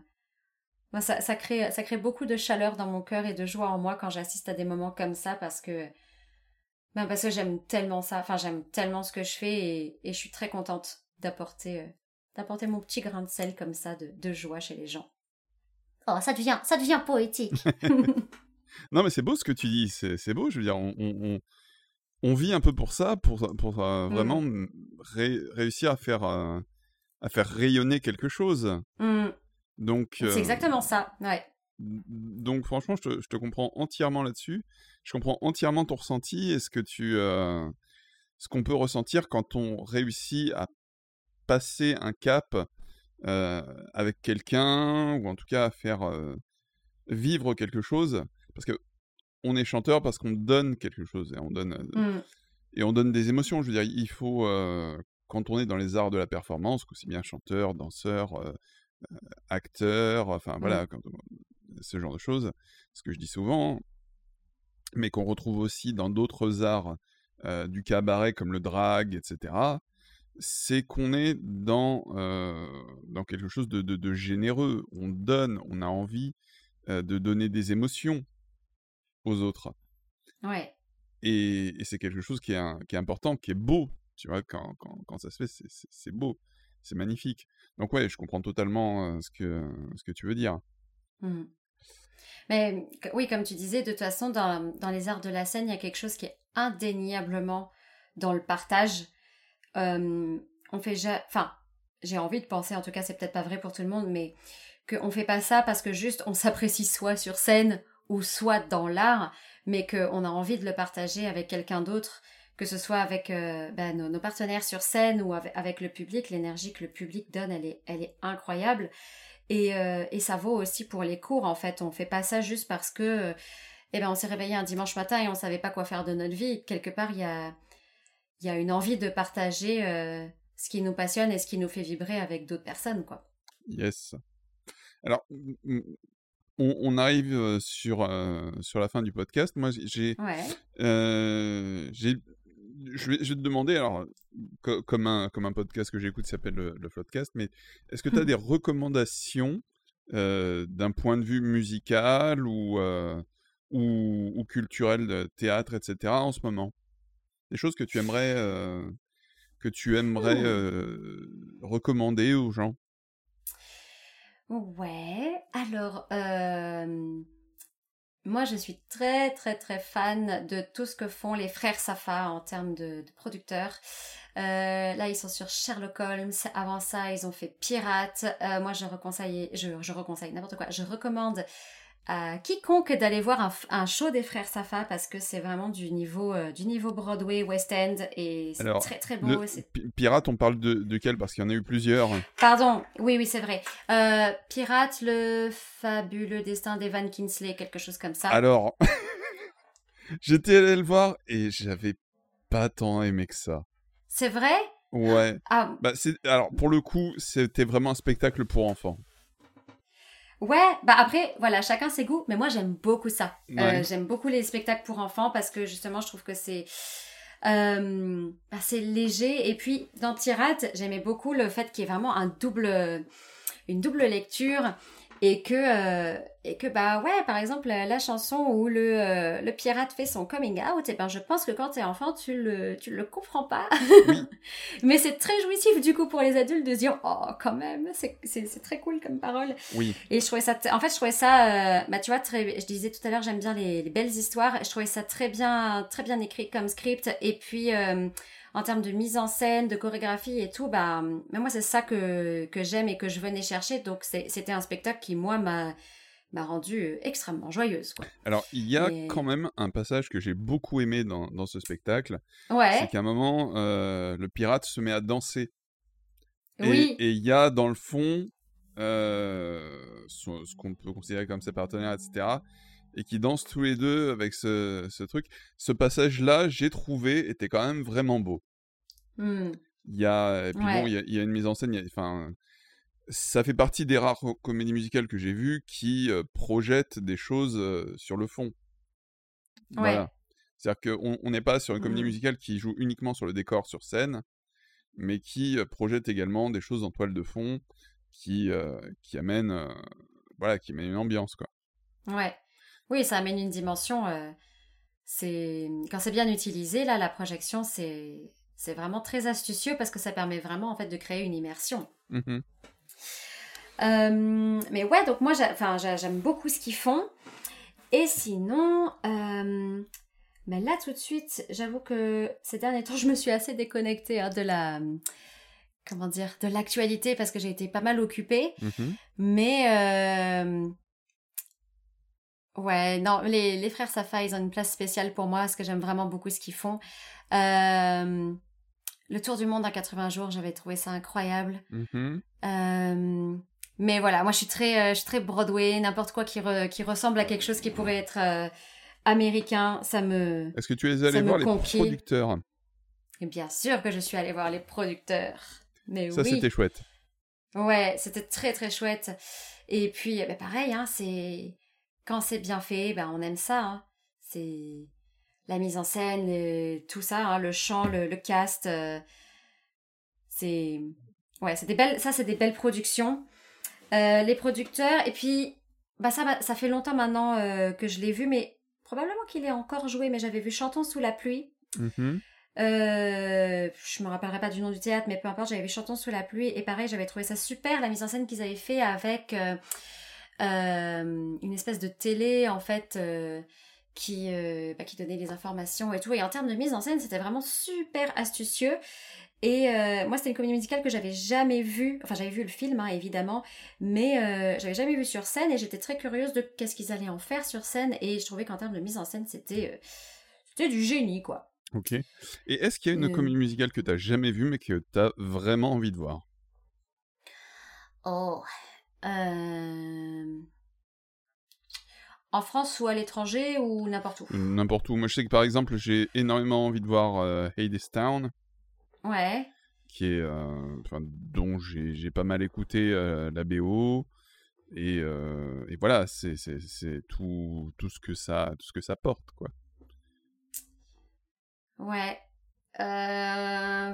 Speaker 2: ça, ça, crée, ça crée beaucoup de chaleur dans mon cœur et de joie en moi quand j'assiste à des moments comme ça parce que Ben parce que j'aime tellement ça, enfin j'aime tellement ce que je fais et, et je suis très contente d'apporter euh, d'apporter mon petit grain de sel comme ça de, de joie chez les gens. Oh, ça devient, ça devient poétique. [laughs]
Speaker 1: non, mais c'est beau ce que tu dis, c'est beau. Je veux dire, on, on, on, vit un peu pour ça, pour, pour euh, vraiment mmh. réussir à faire, euh, à faire rayonner quelque chose.
Speaker 2: Mmh.
Speaker 1: Donc.
Speaker 2: C'est exactement ça, ouais.
Speaker 1: Donc, franchement, je te, je te comprends entièrement là-dessus je comprends entièrement ton ressenti et ce que tu, euh, ce qu'on peut ressentir quand on réussit à passer un cap euh, avec quelqu'un ou en tout cas à faire euh, vivre quelque chose parce que on est chanteur parce qu'on donne quelque chose et on donne mmh. et on donne des émotions. Je veux dire, il faut quand on est dans les arts de la performance, aussi bien chanteur, danseur, acteur, enfin voilà, mmh. ce genre de choses. Ce que je dis souvent, mais qu'on retrouve aussi dans d'autres arts euh, du cabaret comme le drag, etc., c'est qu'on est dans, euh, dans quelque chose de, de, généreux. On donne, on a envie euh, de donner des émotions aux autres.
Speaker 2: Ouais.
Speaker 1: Et, et c'est quelque chose qui est, qui est important, qui est beau. Tu vois, quand, quand, quand ça se fait, c'est beau, c'est magnifique. Donc ouais, je comprends totalement ce, que, ce que tu veux dire.
Speaker 2: Mmh. Mais oui, comme tu disais, de toute façon, dans, dans, les arts de la scène, il y a quelque chose qui est indéniablement dans le partage. Euh, on fait, enfin, j'ai envie de penser, en tout cas, c'est peut-être pas vrai pour tout le monde, mais qu'on fait pas ça parce que juste on s'apprécie soit sur scène ou soit dans l'art, mais qu'on a envie de le partager avec quelqu'un d'autre, que ce soit avec euh, ben, nos, partenaires sur scène ou avec, le public. L'énergie que le public donne, elle est, elle est incroyable. Et, euh, et, ça vaut aussi pour les cours, en fait. On fait pas ça juste parce que, eh ben, on s'est réveillé un dimanche matin et on savait pas quoi faire de notre vie. Quelque part, il y a, y a une envie de partager euh, ce qui nous passionne et ce qui nous fait vibrer avec d'autres personnes, quoi.
Speaker 1: Yes. Alors, on, on arrive sur, sur la fin du podcast. Moi, j'ai
Speaker 2: ouais.
Speaker 1: j'ai je vais, te demander, alors, comme, un, comme un podcast que j'écoute s'appelle le, le Floodcast, mais est-ce que tu as [laughs] des recommandations euh, d'un point de vue musical ou, euh, ou, ou, culturel, de théâtre, etc., en ce moment? Des choses que tu aimerais, euh, que tu aimerais recommander aux gens?
Speaker 2: Ouais, alors, moi, je suis très, très, très fan de tout ce que font les frères Safa en termes de, producteurs. Euh, là, ils sont sur Sherlock Holmes. Avant ça, ils ont fait Pirate. Euh, moi, je reconseille, je, je reconseille n'importe quoi. Je recommande à quiconque d'aller voir un, show des frères Safa parce que c'est vraiment du niveau euh, du niveau Broadway West End et c'est très très beau.
Speaker 1: Pirate, on parle de, de quel? Parce qu'il y en a eu plusieurs.
Speaker 2: Pardon, oui oui c'est vrai. Euh, Pirate, le fabuleux destin d'Evan Kinsley, quelque chose comme ça.
Speaker 1: Alors, [laughs] j'étais allé le voir et j'avais pas tant aimé que ça.
Speaker 2: C'est vrai?
Speaker 1: Ouais.
Speaker 2: Ah.
Speaker 1: Bah, alors pour le coup, c'était vraiment un spectacle pour enfants.
Speaker 2: Ouais, bah après, voilà, chacun ses goûts, mais moi j'aime beaucoup ça. Euh, j'aime beaucoup les spectacles pour enfants parce que justement je trouve que c'est euh, bah, c'est léger. Et puis dans Pirate, j'aimais beaucoup le fait qu'il y ait vraiment un double, une double lecture et que euh, et que bah ouais par exemple la, chanson où le euh, le pirate fait son coming out et ben je pense que quand t'es enfant tu le tu le comprends pas. [laughs] Mais c'est très jouissif du coup pour les adultes de se dire oh quand même c'est c'est très cool comme parole.
Speaker 1: Oui.
Speaker 2: Et je trouvais ça en fait je trouvais ça euh, bah tu vois très je disais tout à l'heure j'aime bien les, les, belles histoires. Je trouvais ça très bien très bien écrit comme script. Et puis en termes de mise en scène, de chorégraphie et tout, bah, mais moi, c'est ça que, que j'aime et que je venais chercher. Donc, c'était un spectacle qui, moi, m'a m'a rendue extrêmement joyeuse. Quoi.
Speaker 1: Alors, il y a quand même un passage que j'ai beaucoup aimé dans, dans ce spectacle.
Speaker 2: Ouais.
Speaker 1: C'est qu'à un moment, euh, le pirate se met à danser.
Speaker 2: Oui.
Speaker 1: Et il y a dans le fond euh, ce, qu'on peut considérer comme ses partenaires, etc. Et qui dansent tous les deux avec ce, ce truc. Ce passage-là, j'ai trouvé, était quand même vraiment beau.
Speaker 2: Mmh.
Speaker 1: Il y a, puis bon, il y, a, il y, a, une mise en scène, enfin, ça fait partie des rares comédies musicales que j'ai vues qui euh, projettent des choses euh, sur le fond. Voilà. C'est-à-dire qu'on n'est pas sur une comédie mmh. musicale qui joue uniquement sur le décor sur scène, mais qui euh, projette également des choses en toile de fond qui, qui amènent voilà, qui amènent une ambiance, quoi.
Speaker 2: Ouais. Oui, ça amène une dimension c'est quand c'est bien utilisé, là, la projection, c'est c'est vraiment très astucieux parce que ça permet vraiment en fait de créer une immersion. Mm-hmm. Euh, mais ouais, donc moi, j'aime beaucoup ce qu'ils font. Et sinon, euh, mais là tout de suite, j'avoue que ces derniers temps, [laughs] je me suis assez déconnectée hein, de la, comment dire, de l'actualité parce que j'ai été pas mal occupée. Mm-hmm. Mais euh, ouais, non, les, les frères Safa, ils ont une place spéciale pour moi parce que j'aime vraiment beaucoup ce qu'ils font. Euh, le tour du monde en 80 jours, j'avais trouvé ça incroyable. Mm-hmm. Euh, mais voilà, moi je suis très, euh, je suis très Broadway, n'importe quoi qui, qui ressemble à quelque chose qui pourrait être euh, américain, ça me.
Speaker 1: Est-ce que tu es allé voir les producteurs?
Speaker 2: Et Bien sûr que je suis allée voir les producteurs. Mais
Speaker 1: ça c'était chouette.
Speaker 2: Ouais, c'était très très chouette. Et puis, bah, pareil, hein, c'est quand c'est bien fait, ben on aime ça. Hein. C'est la mise en scène, tout ça, hein, le chant, le, cast. Euh, c'est ouais, c'est des belles. Ça, c'est des belles productions. Euh, les producteurs et puis bah ça, ça fait longtemps maintenant euh, que je l'ai vu, mais probablement qu'il est encore joué. Mais j'avais vu Chantons sous la pluie. Mm-hmm. je me rappellerai pas du nom du théâtre, mais peu importe, j'avais vu Chantons sous la pluie et pareil, j'avais trouvé ça super la mise en scène qu'ils avaient fait avec une espèce de télé en fait qui, euh, bah, qui donnait les informations et tout. Et en termes de mise en scène, c'était vraiment super astucieux. Et euh, moi, c'était une comédie musicale que j'avais jamais vue. Enfin, j'avais vu le film, hein, évidemment, mais euh, j'avais jamais vu sur scène et j'étais très curieuse de qu'est-ce qu'ils allaient en faire sur scène. Et je trouvais qu'en termes de mise en scène, c'était c'était du génie, quoi.
Speaker 1: Ok. Et est-ce qu'il y a une comédie musicale que tu n'as jamais vue, mais que tu as vraiment envie de voir?
Speaker 2: Oh. Euh... En France ou à l'étranger ou n'importe où?
Speaker 1: N'importe où. Moi, je sais que par exemple, j'ai énormément envie de voir euh, Hades Town.
Speaker 2: Ouais.
Speaker 1: Qui est, euh, dont j'ai pas mal écouté euh, la BO. Et, et voilà, c'est tout, tout, ce que ça, tout ce que ça porte, quoi.
Speaker 2: Ouais.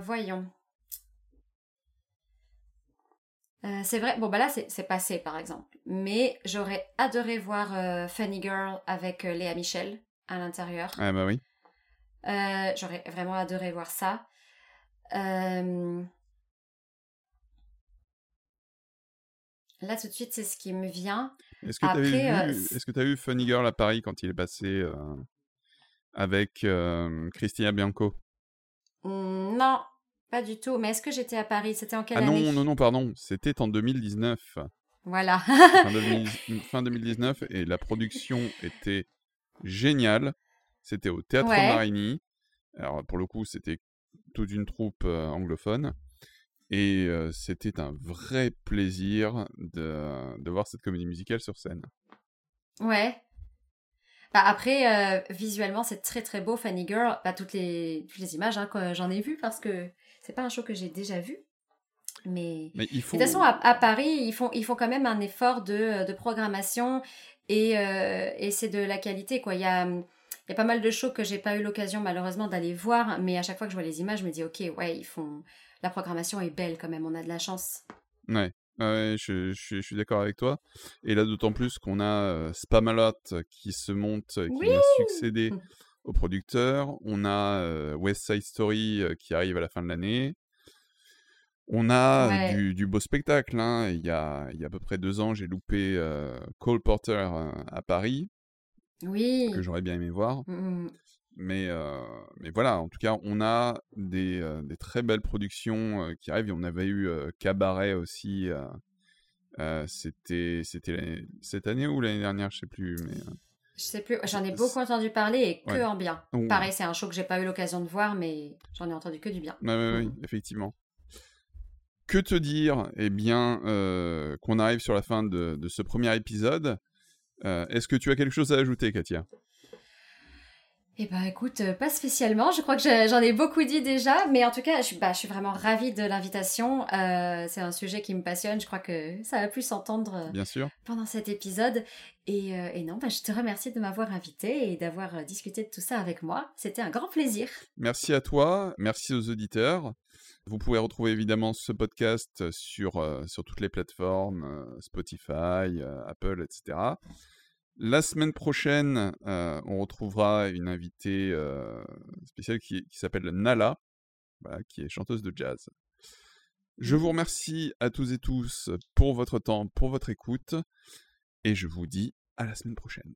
Speaker 2: voyons. Euh, c'est vrai, bon bah là c'est passé par exemple, mais j'aurais adoré voir euh, Funny Girl avec euh, Léa Michel à l'intérieur.
Speaker 1: Ah bah oui.
Speaker 2: j'aurais vraiment adoré voir ça. Là tout de suite c'est ce qui me vient.
Speaker 1: Est-ce que tu as, vu, Funny Girl à Paris quand il est passé avec Christina Bianco?
Speaker 2: Non, pas du tout. Mais est-ce que j'étais à Paris? C'était en quelle
Speaker 1: ah
Speaker 2: année?
Speaker 1: non, non, non, pardon. C'était en 2019.
Speaker 2: Voilà.
Speaker 1: fin, 2019. Et la production était géniale. C'était au Théâtre Marigny. Alors, pour le coup, c'était toute une troupe euh, anglophone. Et euh, c'était un vrai plaisir de, de, voir cette comédie musicale sur scène.
Speaker 2: Ouais. Bah après, euh, visuellement, c'est très très beau, Funny Girl. Bah, toutes, les, toutes les images hein, que j'en ai vues parce que c'est pas un show que j'ai déjà vu. Mais,
Speaker 1: il
Speaker 2: de toute façon, à, Paris, ils font, ils font quand même un effort de, euh, de programmation et, euh, et c'est de la qualité. Quoi. Il, y a, il y a pas mal de shows que j'ai pas eu l'occasion malheureusement d'aller voir, mais à chaque fois que je vois les images, je me dis, ok, ouais, ils font... la programmation est belle quand même, on a de la chance.
Speaker 1: Ouais. Ouais, je, je, suis d'accord avec toi. Et là, d'autant plus qu'on a euh, Spamalot qui se monte, qui va succéder au producteur. On a West Side Story qui arrive à la fin de l'année. On a du, beau spectacle. Hein. Il, y a, il y a à peu près deux ans, j'ai loupé euh, Cole Porter à Paris.
Speaker 2: Oui.
Speaker 1: Que j'aurais bien aimé voir. Mmh. Mais, mais voilà, en tout cas, on a des, des très belles productions qui arrivent. on avait eu Cabaret aussi. C'était cette année ou l'année dernière, je sais plus. Mais,
Speaker 2: je sais plus, j'en ai beaucoup entendu parler et que en bien. Pareil, c'est un show que j'ai pas eu l'occasion de voir, mais j'en ai entendu que du bien.
Speaker 1: Oui, oui, mm. effectivement. Que te dire Eh bien, euh, qu'on arrive sur la fin de, ce premier épisode. Euh, est-ce que tu as quelque chose à ajouter, Katia?
Speaker 2: Eh ben écoute, euh, pas spécialement. Je crois que j'en ai beaucoup dit déjà, mais en tout cas, je suis, bah, je suis vraiment ravie de l'invitation. Euh, c'est un sujet qui me passionne. Je crois que ça a pu s'entendre euh,
Speaker 1: Bien sûr.
Speaker 2: pendant cet épisode. Et, et non, bah, je te remercie de m'avoir invité et d'avoir discuté de tout ça avec moi. C'était un grand plaisir.
Speaker 1: Merci à toi. Merci aux auditeurs. Vous pouvez retrouver évidemment ce podcast sur, sur toutes les plateformes, Spotify, Apple, etc. La semaine prochaine, on retrouvera une invitée spéciale qui, qui s'appelle Nala, qui est chanteuse de jazz. Je vous remercie à tous et tous pour votre temps, pour votre écoute, et je vous dis à la semaine prochaine.